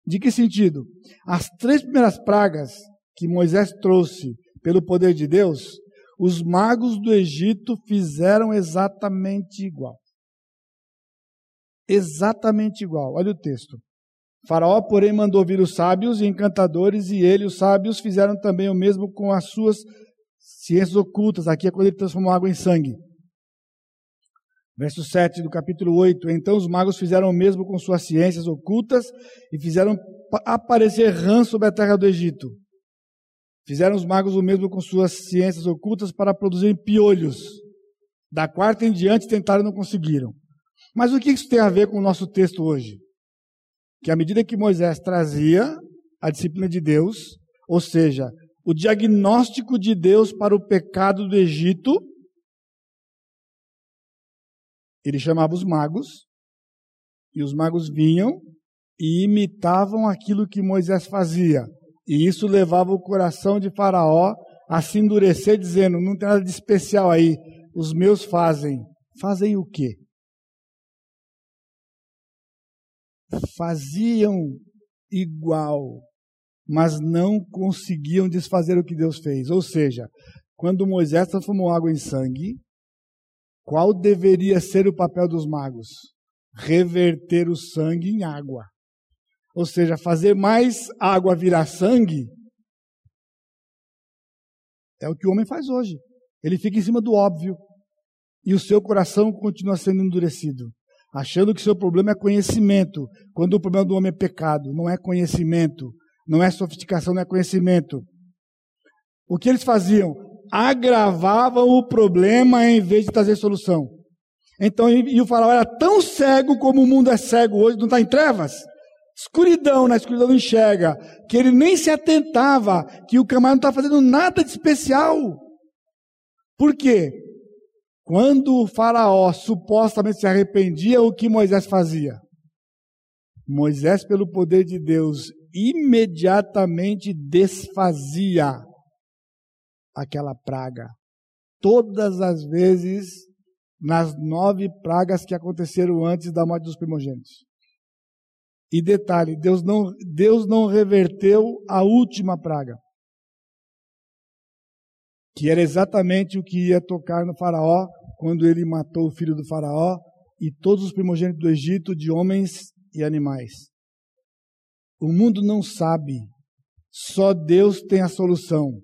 De que sentido? As três primeiras pragas que Moisés trouxe pelo poder de Deus, os magos do Egito fizeram exatamente igual. Exatamente igual. Olha o texto. Faraó, porém, mandou vir os sábios e encantadores, e ele, os sábios, fizeram também o mesmo com as suas ciências ocultas. Aqui é quando ele transformou água em sangue. Verso 7 do capítulo 8. Então os magos fizeram o mesmo com suas ciências ocultas e fizeram aparecer rãs sobre a terra do Egito. Fizeram os magos o mesmo com suas ciências ocultas para produzirem piolhos. Da quarta em diante tentaram e não conseguiram. Mas o que isso tem a ver com o nosso texto hoje? Que à medida que Moisés trazia a disciplina de Deus, ou seja, o diagnóstico de Deus para o pecado do Egito, ele chamava os magos, e os magos vinham e imitavam aquilo que Moisés fazia. E isso levava o coração de Faraó a se endurecer, dizendo: não tem nada de especial aí, os meus fazem. Fazem o quê? Faziam igual, mas não conseguiam desfazer o que Deus fez. Ou seja, quando Moisés transformou água em sangue, qual deveria ser o papel dos magos? Reverter o sangue em água. Ou seja, fazer mais água virar sangue é o que o homem faz hoje. Ele fica em cima do óbvio e o seu coração continua sendo endurecido, achando que seu problema é conhecimento, quando o problema do homem é pecado, não é conhecimento, não é sofisticação, não é conhecimento. O que eles faziam? Agravavam o problema em vez de trazer solução. Então, e o faraó era tão cego como o mundo é cego hoje, não está em trevas? Escuridão, na escuridão não enxerga, que ele nem se atentava que o camarada não está fazendo nada de especial. Por quê? Quando o faraó supostamente se arrependia, o que Moisés fazia? Moisés, pelo poder de Deus, imediatamente desfazia aquela praga. Todas as vezes nas nove pragas que aconteceram antes da morte dos primogênitos. E detalhe, Deus não, Deus não reverteu a última praga, que era exatamente o que ia tocar no faraó quando ele matou o filho do faraó e todos os primogênitos do Egito de homens e animais. O mundo não sabe, só Deus tem a solução.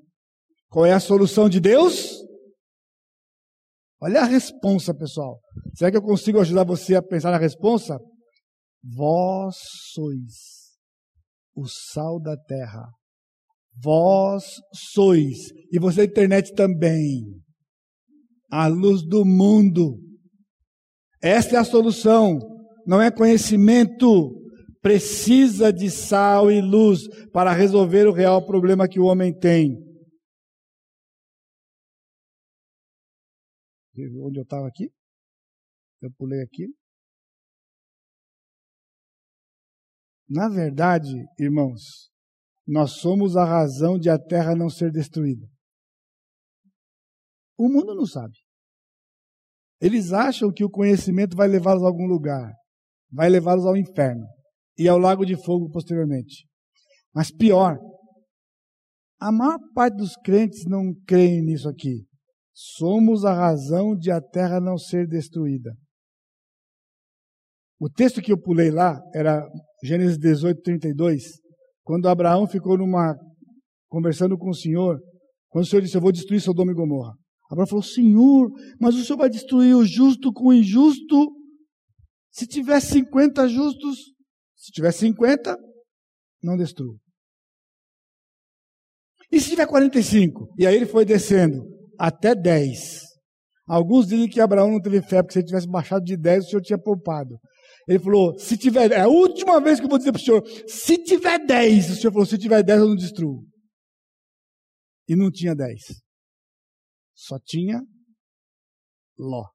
Qual é a solução de Deus? Olha a responsa, pessoal. Será que eu consigo ajudar você a pensar na responsa? Vós sois o sal da terra. Vós sois, e você da internet também, a luz do mundo. Esta é a solução, não é conhecimento. Precisa de sal e luz para resolver o real problema que o homem tem. Onde eu estava aqui? Eu pulei aqui. Na verdade, irmãos, nós somos a razão de a terra não ser destruída. O mundo não sabe. Eles acham que o conhecimento vai levá-los a algum lugar, vai levá-los ao inferno e ao lago de fogo posteriormente. Mas pior, a maior parte dos crentes não creem nisso aqui. Somos a razão de a terra não ser destruída. O texto que eu pulei lá era Gênesis 18, 32, quando Abraão ficou numa conversando com o Senhor, quando o Senhor disse: Eu vou destruir Sodoma e Gomorra. Abraão falou: Senhor, mas o Senhor vai destruir o justo com o injusto? Se tiver 50 justos, se tiver 50, não destrua. E se tiver 45? E aí ele foi descendo até 10. Alguns dizem que Abraão não teve fé, porque se ele tivesse baixado de 10, o Senhor tinha poupado. Ele falou: se tiver, é a última vez que eu vou dizer para o senhor, se tiver dez, o senhor falou: se tiver dez, eu não destruo. E não tinha dez. Só tinha Ló.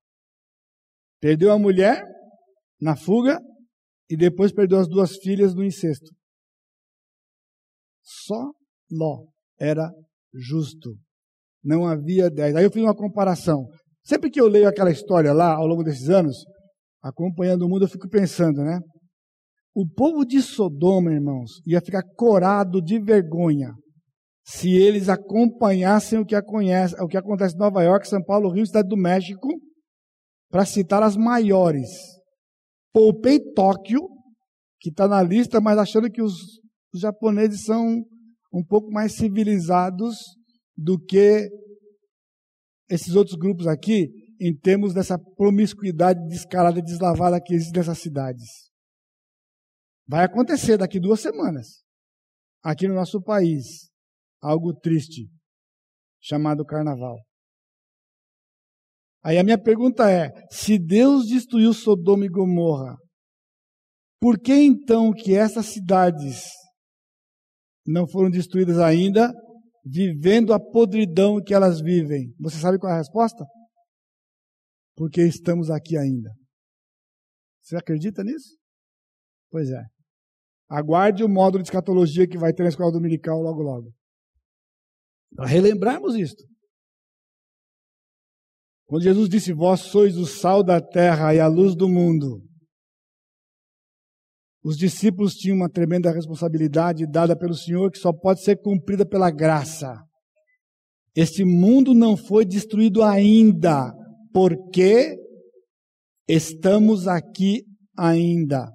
Perdeu a mulher na fuga e depois perdeu as duas filhas no incesto. Só Ló era justo. Não havia dez. Aí eu fiz uma comparação. Sempre que eu leio aquela história lá, ao longo desses anos, acompanhando o mundo, eu fico pensando, né? O povo de Sodoma, irmãos, ia ficar corado de vergonha se eles acompanhassem o que, o que acontece em Nova York, São Paulo, Rio, Cidade do México, para citar as maiores. Poupei Tóquio, que está na lista, mas achando que os, os japoneses são um pouco mais civilizados do que esses outros grupos aqui, em termos dessa promiscuidade descarada e deslavada que existe nessas cidades. Vai acontecer daqui duas semanas, aqui no nosso país, algo triste, chamado Carnaval. Aí a minha pergunta é: se Deus destruiu Sodoma e Gomorra, por que então que essas cidades não foram destruídas ainda, vivendo a podridão que elas vivem? Você sabe qual é a resposta? Porque estamos aqui ainda. Você acredita nisso? Pois é. Aguarde o módulo de escatologia que vai ter na escola dominical logo logo. Para relembrarmos isto. Quando Jesus disse: Vós sois o sal da terra e a luz do mundo, os discípulos tinham uma tremenda responsabilidade dada pelo Senhor que só pode ser cumprida pela graça. Este mundo não foi destruído ainda, porque estamos aqui ainda.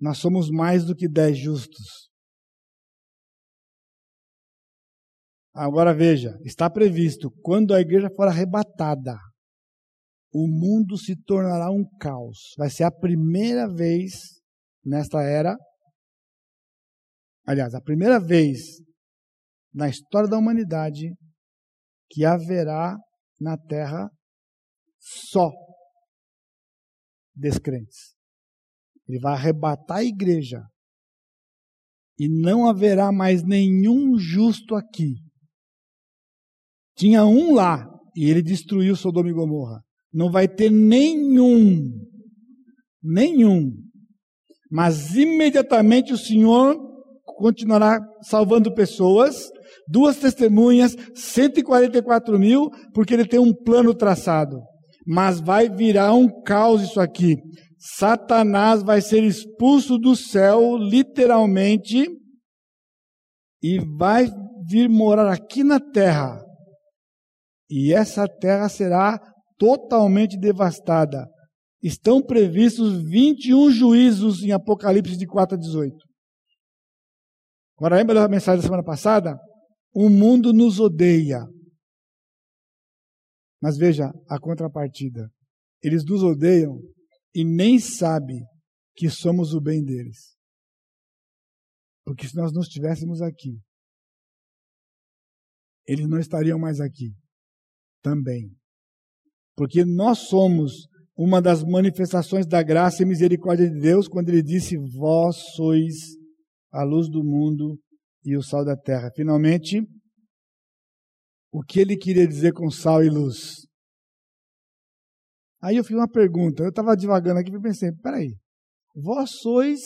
Nós somos mais do que dez justos. Agora veja, está previsto, quando a igreja for arrebatada, o mundo se tornará um caos. Vai ser a primeira vez nesta era, aliás, a primeira vez na história da humanidade que haverá na terra só descrentes. Ele vai arrebatar a igreja e não haverá mais nenhum justo aqui. Tinha um lá e ele destruiu Sodoma e Gomorra. Não vai ter nenhum. Nenhum. Mas imediatamente o Senhor continuará salvando pessoas. Duas testemunhas, 144 mil, porque ele tem um plano traçado. Mas vai virar um caos isso aqui. Satanás vai ser expulso do céu, literalmente, e vai vir morar aqui na terra e essa terra será totalmente devastada. Estão previstos 21 juízos em Apocalipse de 4 a 18. Agora, lembra da mensagem da semana passada? O mundo nos odeia. Mas veja a contrapartida. Eles nos odeiam e nem sabem que somos o bem deles. Porque se nós não estivéssemos aqui, eles não estariam mais aqui também. Porque nós somos uma das manifestações da graça e misericórdia de Deus quando ele disse: Vós sois a luz do mundo e o sal da terra. Finalmente, o que ele queria dizer com sal e luz? Aí eu fiz uma pergunta, eu estava divagando aqui e pensei: peraí, vós sois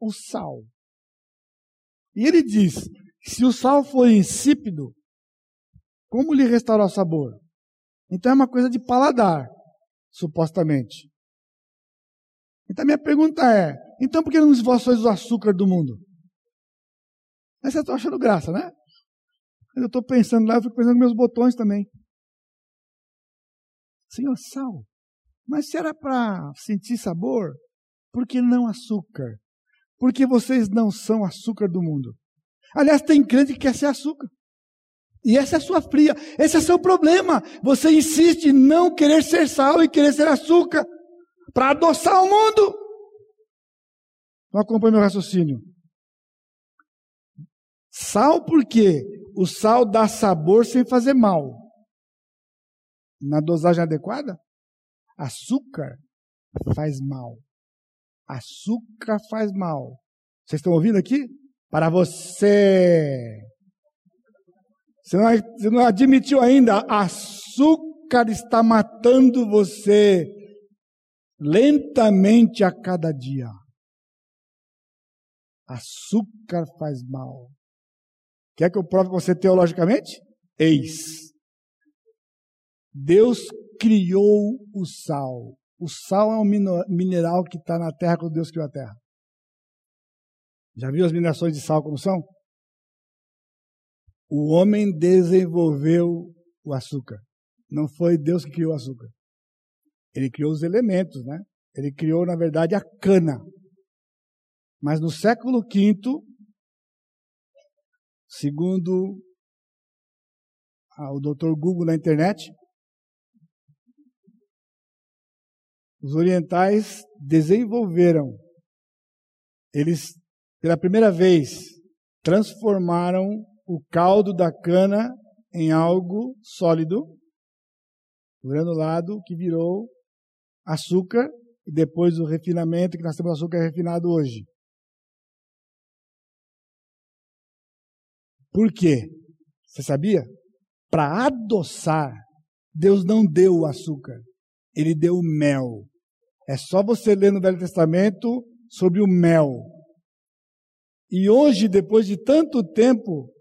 o sal. E ele diz: se o sal for insípido, como lhe restaurar o sabor? Então é uma coisa de paladar, supostamente. Então minha pergunta é: então por que não sois o açúcar do mundo? Mas você está achando graça, né? Eu estou pensando lá, eu fico pensando nos meus botões também. Senhor, sal. Mas se era para sentir sabor, por que não açúcar? Porque vocês não são açúcar do mundo. Aliás, tem crente que quer ser açúcar. E essa é a sua fria. Esse é o seu problema. Você insiste em não querer ser sal e querer ser açúcar para adoçar o mundo. Não acompanhe meu raciocínio. Sal por quê? O sal dá sabor sem fazer mal. Na dosagem adequada? Açúcar faz mal. Açúcar faz mal. Vocês estão ouvindo aqui? Para você. Você não, você não admitiu ainda. Açúcar está matando você lentamente a cada dia. Açúcar faz mal. Quer que eu prove você teologicamente? Eis. Deus criou o sal. O sal é um mineral que está na terra quando Deus criou a terra. Já viu as minerações de sal como são? O homem desenvolveu o açúcar. Não foi Deus que criou o açúcar. Ele criou os elementos, né? Ele criou, na verdade, a cana. Mas no século V, segundo o doutor Google na internet, os orientais desenvolveram, eles pela primeira vez, transformaram o caldo da cana em algo sólido, granulado, que virou açúcar, e depois o refinamento, que nós temos açúcar refinado hoje. Por quê? Você sabia? Para adoçar, Deus não deu o açúcar, Ele deu o mel. É só você ler no Velho Testamento sobre o mel. E hoje, depois de tanto tempo,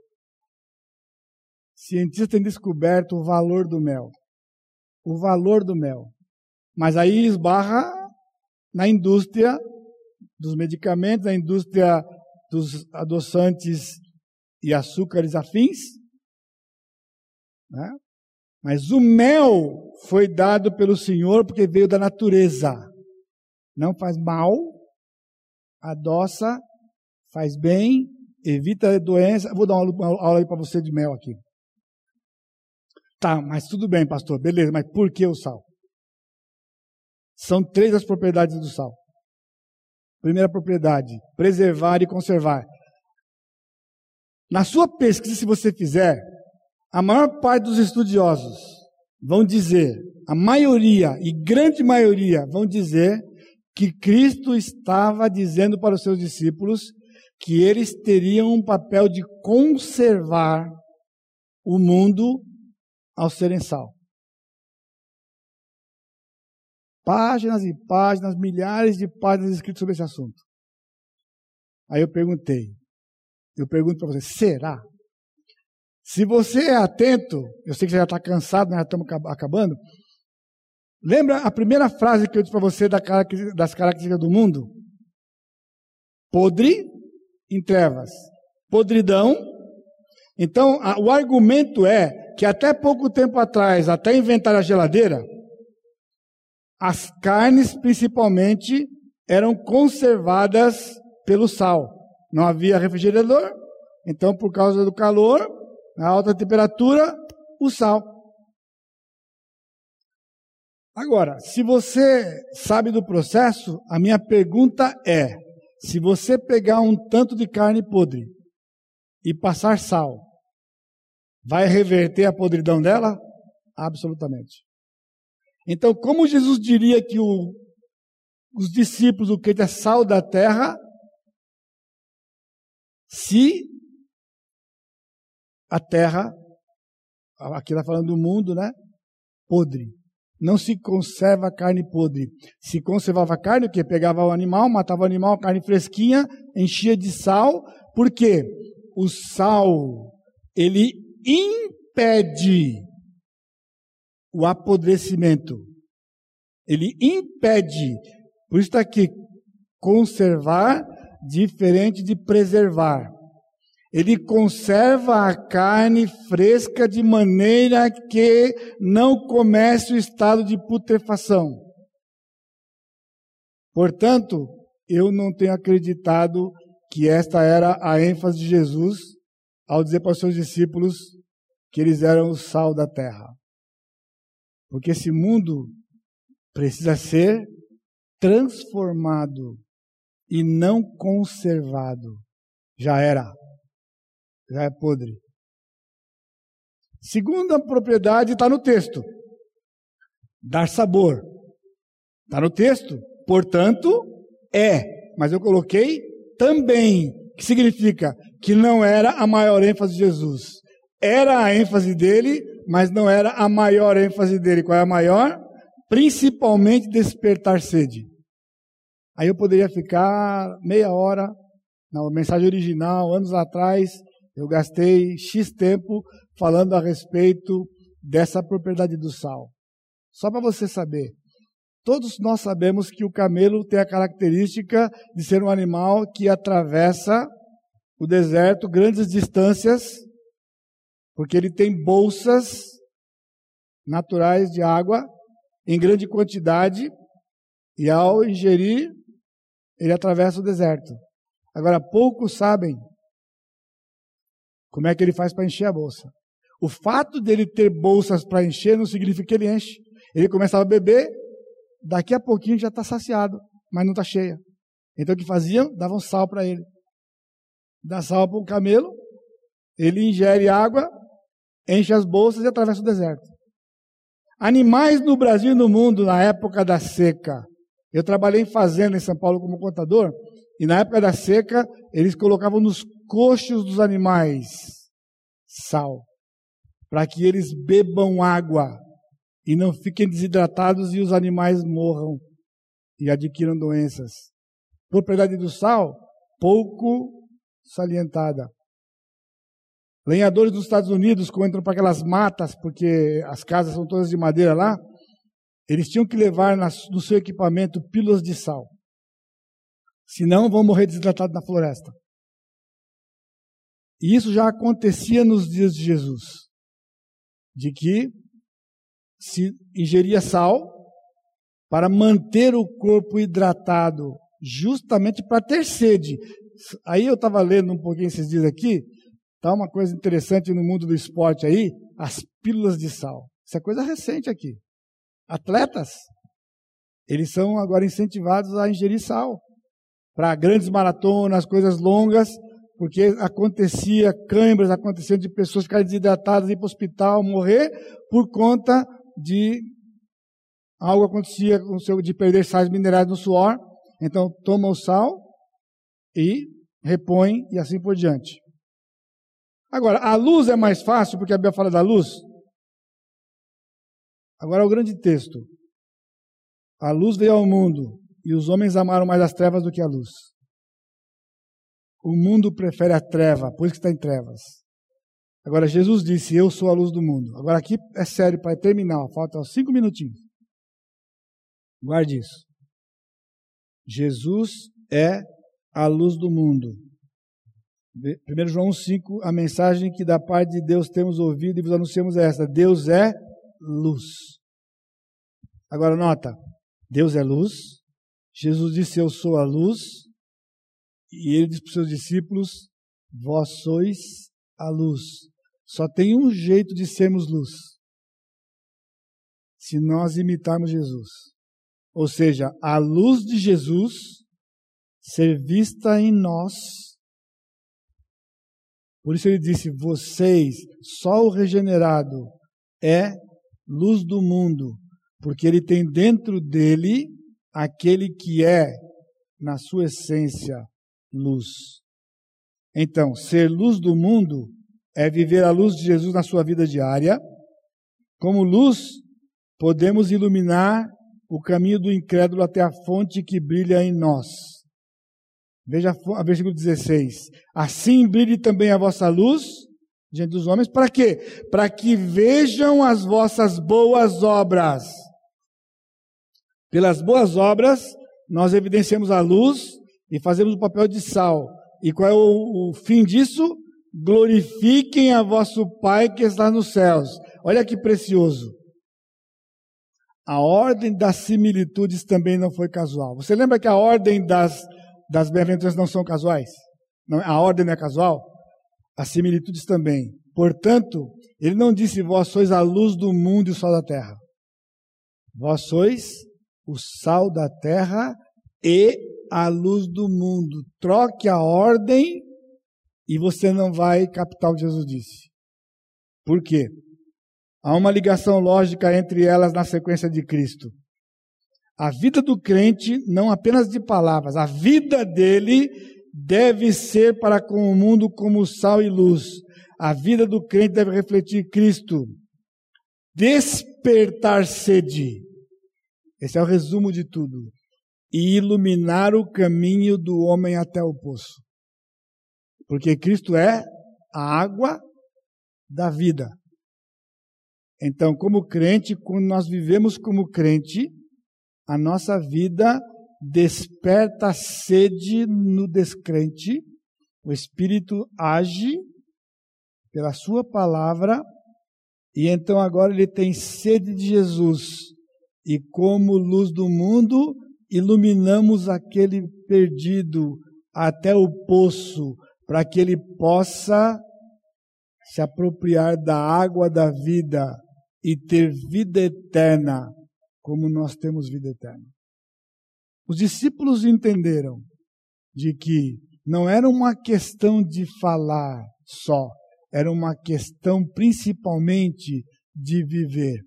cientistas têm descoberto o valor do mel. O valor do mel. Mas aí esbarra na indústria dos medicamentos, na indústria dos adoçantes e açúcares afins. Né? Mas o mel foi dado pelo Senhor porque veio da natureza. Não faz mal, adoça faz bem, evita doença. Vou dar uma aula para você de mel aqui. Tá, mas tudo bem, pastor, beleza, mas por que o sal? São três as propriedades do sal. Primeira propriedade, preservar e conservar. Na sua pesquisa, se você fizer, a maior parte dos estudiosos vão dizer, a maioria e grande maioria vão dizer que Cristo estava dizendo para os seus discípulos que eles teriam um papel de conservar o mundo ao serem sal. Páginas e páginas, milhares de páginas escritas sobre esse assunto. Aí eu perguntei, eu pergunto para você, será? Se você é atento, eu sei que você já está cansado, nós já estamos acabando. Lembra a primeira frase que eu disse para você das características do mundo? Podre, em trevas. Podridão. Então, o argumento é que até pouco tempo atrás, até inventar a geladeira, as carnes, principalmente, eram conservadas pelo sal. Não havia refrigerador, então, por causa do calor, a alta temperatura, o sal. Agora, se você sabe do processo, a minha pergunta é: se você pegar um tanto de carne podre e passar sal, vai reverter a podridão dela? Absolutamente. Então, como Jesus diria que o, os discípulos, o que é sal da terra, se a terra, aqui está falando do mundo, né? Podre não se conserva carne podre. Se conservava carne, o que? Pegava o animal, matava o animal, carne fresquinha, enchia de sal, porque o sal, ele impede o apodrecimento. Ele impede. Por isso está aqui, conservar diferente de preservar. Ele conserva a carne fresca de maneira que não comece o estado de putrefação. Portanto, eu não tenho acreditado que esta era a ênfase de Jesus ao dizer para os seus discípulos que eles eram o sal da terra. Porque esse mundo precisa ser transformado e não conservado. Já era já é podre. Segunda propriedade está no texto. Dar sabor. Está no texto. Portanto, É, mas eu coloquei também, que significa que não era a maior ênfase de Jesus. Era a ênfase dele, mas não era a maior ênfase dele. Qual é a maior? Principalmente despertar sede. Aí eu poderia ficar meia hora na mensagem original, anos atrás, eu gastei X tempo falando a respeito dessa propriedade do sal. Só para você saber, todos nós sabemos que o camelo tem a característica de ser um animal que atravessa o deserto grandes distâncias, porque ele tem bolsas naturais de água em grande quantidade e ao ingerir, ele atravessa o deserto. Agora, poucos sabem como é que ele faz para encher a bolsa. O fato dele ter bolsas para encher não significa que ele enche. Ele começava a beber, daqui a pouquinho já está saciado, mas não está cheia. Então o que faziam? Davam sal para ele. Dá sal para o camelo, ele ingere água, enche as bolsas e atravessa o deserto. Animais no Brasil e no mundo na época da seca. Eu trabalhei em fazenda em São Paulo como contador, e na época da seca, eles colocavam nos coxos dos animais sal, para que eles bebam água e não fiquem desidratados e os animais morram e adquiram doenças. Propriedade do sal, pouco salientada. Lenhadores dos Estados Unidos, quando entram para aquelas matas, porque as casas são todas de madeira lá, eles tinham que levar no seu equipamento pílulas de sal. Senão vão morrer desidratados na floresta. E isso já acontecia nos dias de Jesus, de que se ingeria sal para manter o corpo hidratado, justamente para ter sede. Aí eu estava lendo um pouquinho esses dias aqui, tá uma coisa interessante no mundo do esporte aí, as pílulas de sal. Isso é coisa recente aqui. Atletas, eles são agora incentivados a ingerir sal para grandes maratonas, coisas longas, porque acontecia câimbras, aconteciam de pessoas ficarem desidratadas, ir para o hospital, morrer, por conta de algo acontecia com seu, de perder sais minerais no suor. Então, toma o sal e repõe e assim por diante. Agora, a luz é mais fácil, porque a Bíblia fala da luz. Agora, o grande texto. A luz veio ao mundo e os homens amaram mais as trevas do que a luz o mundo prefere a treva, por isso que está em trevas. Agora, Jesus disse: Eu sou a luz do mundo. Agora, aqui é sério, para terminar, faltam cinco minutinhos. Guarde isso. Jesus é a luz do mundo. 1 João 5, a mensagem que da parte de Deus temos ouvido e vos anunciamos é esta: Deus é luz. Agora, nota: Deus é luz. Jesus disse: Eu sou a luz. E ele diz para os seus discípulos: Vós sois a luz. Só tem um jeito de sermos luz: se nós imitarmos Jesus. Ou seja, a luz de Jesus ser vista em nós. Por isso ele disse: Vocês, só o regenerado, é luz do mundo, porque ele tem dentro dele aquele que é, na sua essência, luz. Então, ser luz do mundo é viver a luz de Jesus na sua vida diária. Como luz, podemos iluminar o caminho do incrédulo até a fonte que brilha em nós. Veja a versículo 16. Assim brilhe também a vossa luz diante dos homens, para quê? Para que vejam as vossas boas obras. Pelas boas obras, nós evidenciamos a luz e fazemos o papel de sal. E qual é o, o fim disso? Glorifiquem a vosso Pai que está nos céus. Olha que precioso. A ordem das similitudes também não foi casual. Você lembra que a ordem das, das bem-aventuranças não são casuais? Não, a ordem não é casual? As similitudes também. Portanto, ele não disse, vós sois a luz do mundo e o sal da terra. Vós sois o sal da terra e a luz do mundo. Troque a ordem e você não vai captar o que Jesus disse. Por quê? Há uma ligação lógica entre elas na sequência de Cristo. A vida do crente, não apenas de palavras, a vida dele deve ser para com o mundo como sal e luz. A vida do crente deve refletir Cristo. Despertar sede. Esse é o resumo de tudo. E iluminar o caminho do homem até o poço. Porque Cristo é a água da vida. Então, como crente, quando nós vivemos como crente, a nossa vida desperta sede no descrente, o Espírito age pela Sua palavra, e então agora ele tem sede de Jesus, e como luz do mundo, iluminamos aquele perdido até o poço, para que ele possa se apropriar da água da vida e ter vida eterna, como nós temos vida eterna. Os discípulos entenderam de que não era uma questão de falar só, era uma questão principalmente de viver.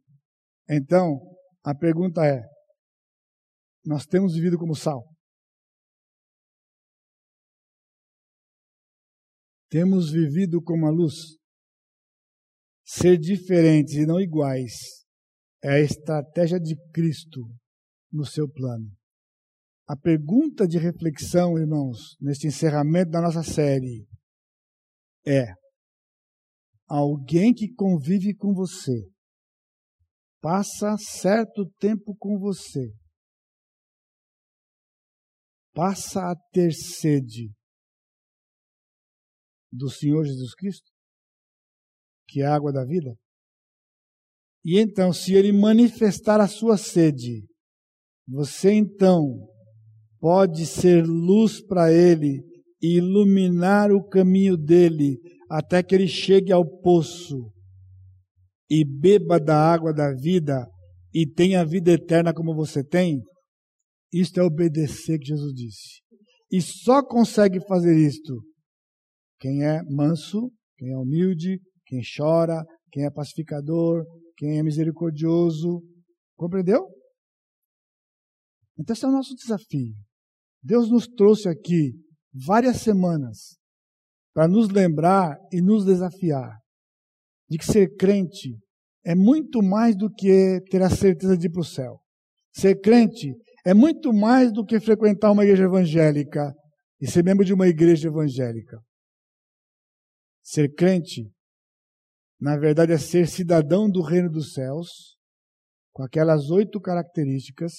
Então, a pergunta é: nós temos vivido como sal? Temos vivido como a luz? Ser diferentes e não iguais é a estratégia de Cristo no seu plano. A pergunta de reflexão, irmãos, neste encerramento da nossa série é: alguém que convive com você, passa certo tempo com você, passa a ter sede do Senhor Jesus Cristo, que é a água da vida? E então, se ele manifestar a sua sede, você então pode ser luz para ele e iluminar o caminho dele até que ele chegue ao poço e beba da água da vida e tenha a vida eterna como você tem, isto é obedecer que Jesus disse. E só consegue fazer isto quem é manso, quem é humilde, quem chora, quem é pacificador, quem é misericordioso. Compreendeu? Então esse é o nosso desafio. Deus nos trouxe aqui várias semanas para nos lembrar e nos desafiar de que ser crente é muito mais do que ter a certeza de ir para o céu. Ser crente é muito mais do que frequentar uma igreja evangélica e ser membro de uma igreja evangélica. Ser crente, na verdade, é ser cidadão do reino dos céus, com aquelas oito características,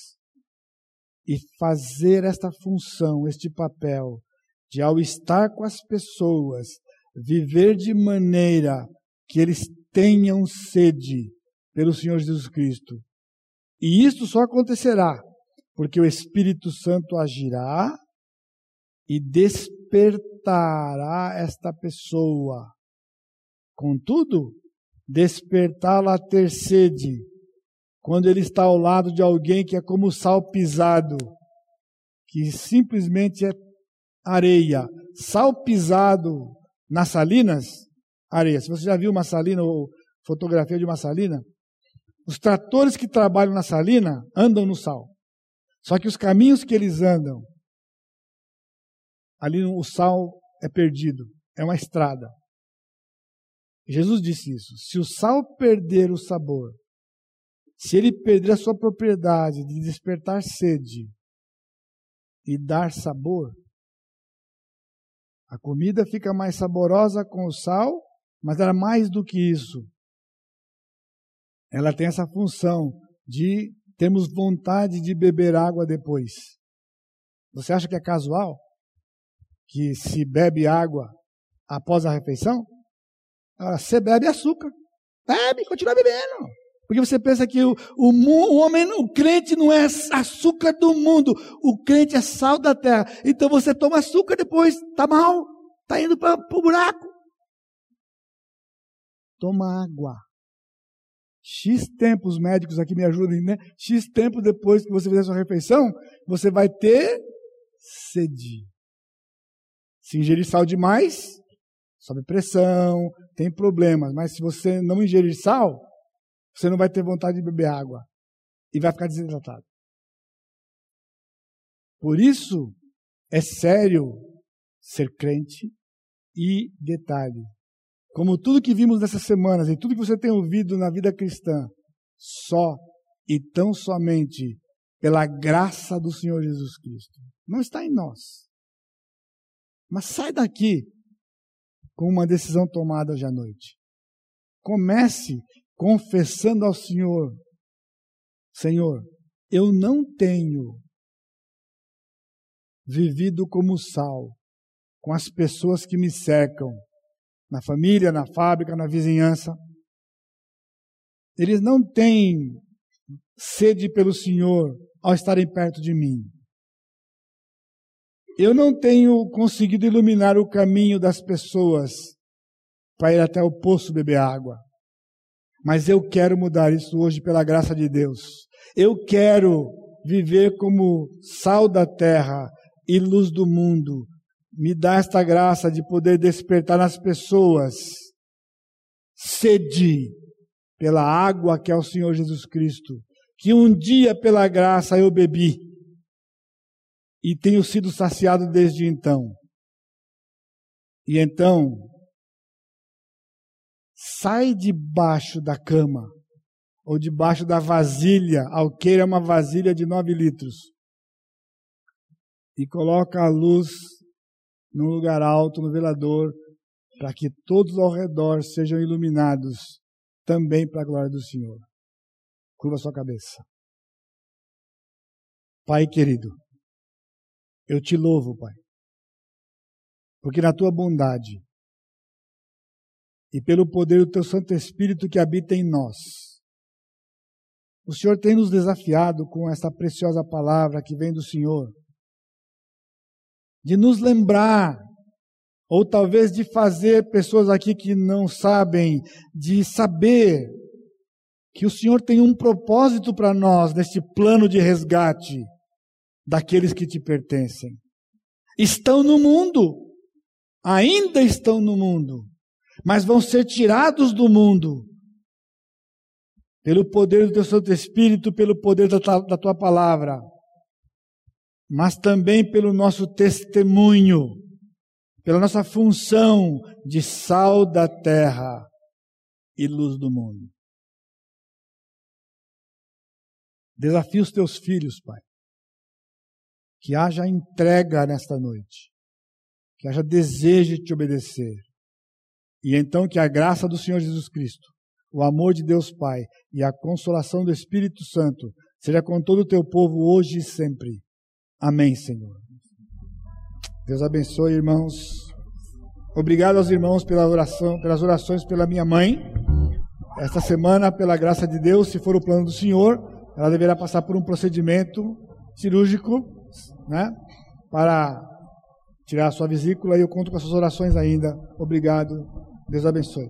e fazer esta função, este papel, de ao estar com as pessoas, viver de maneira que eles tenham sede pelo Senhor Jesus Cristo. E isto só acontecerá porque o Espírito Santo agirá e despertará esta pessoa. Contudo, despertá-la a ter sede quando ele está ao lado de alguém que é como sal pisado, que simplesmente é areia. Sal pisado nas salinas, areia. Se você já viu uma salina ou fotografia de uma salina, os tratores que trabalham na salina andam no sal. Só que os caminhos que eles andam, ali o sal é perdido, é uma estrada. Jesus disse isso. Se o sal perder o sabor, se ele perder a sua propriedade de despertar sede e dar sabor, a comida fica mais saborosa com o sal, mas era mais do que isso. Ela tem essa função de termos vontade de beber água depois. Você acha que é casual que se bebe água após a refeição? Agora, você bebe açúcar. Bebe, continua bebendo. Porque você pensa que o, o, o, homem, o crente não é açúcar do mundo, o crente é sal da terra. Então você toma açúcar depois, tá mal, tá indo para o buraco. Toma água. X tempo, os médicos aqui me ajudem, né? X tempo depois que você fizer sua refeição, você vai ter sede. Se ingerir sal demais, sobe pressão, tem problemas. Mas se você não ingerir sal, você não vai ter vontade de beber água e vai ficar desidratado. Por isso é sério ser crente e detalhe. Como tudo que vimos nessas semanas e tudo que você tem ouvido na vida cristã, só e tão somente pela graça do Senhor Jesus Cristo. Não está em nós. Mas sai daqui com uma decisão tomada hoje à noite. Comece confessando ao Senhor: Senhor, eu não tenho vivido como sal com as pessoas que me cercam, na família, na fábrica, na vizinhança. Eles não têm sede pelo Senhor ao estarem perto de mim. Eu não tenho conseguido iluminar o caminho das pessoas para ir até o poço beber água. Mas eu quero mudar isso hoje pela graça de Deus. Eu quero viver como sal da terra e luz do mundo. Me dá esta graça de poder despertar nas pessoas sede pela água que é o Senhor Jesus Cristo, que um dia pela graça eu bebi e tenho sido saciado desde então. E então, sai debaixo da cama, ou debaixo da vasilha, alqueira é uma vasilha de nove litros, e coloca a luz num lugar alto, no velador, para que todos ao redor sejam iluminados, também para a glória do Senhor. Curva sua cabeça. Pai querido, eu te louvo, Pai, porque na tua bondade e pelo poder do teu Santo Espírito que habita em nós, o Senhor tem nos desafiado com essa preciosa palavra que vem do Senhor, de nos lembrar, ou talvez de fazer pessoas aqui que não sabem, de saber que o Senhor tem um propósito para nós neste plano de resgate daqueles que te pertencem. Estão no mundo, ainda estão no mundo, mas vão ser tirados do mundo. Pelo poder do teu Santo Espírito, pelo poder da, da tua palavra, mas também pelo nosso testemunho, pela nossa função de sal da terra e luz do mundo. Desafia os teus filhos, Pai, que haja entrega nesta noite. Que haja desejo de te obedecer. E então que a graça do Senhor Jesus Cristo, o amor de Deus Pai e a consolação do Espírito Santo seja com todo o teu povo hoje e sempre. Amém, Senhor. Deus abençoe, irmãos. Obrigado aos irmãos pela oração, pelas orações pela minha mãe. Esta semana, pela graça de Deus, se for o plano do Senhor, ela deverá passar por um procedimento cirúrgico né? Para tirar a sua vesícula e eu conto com as suas orações ainda. Obrigado. Deus abençoe.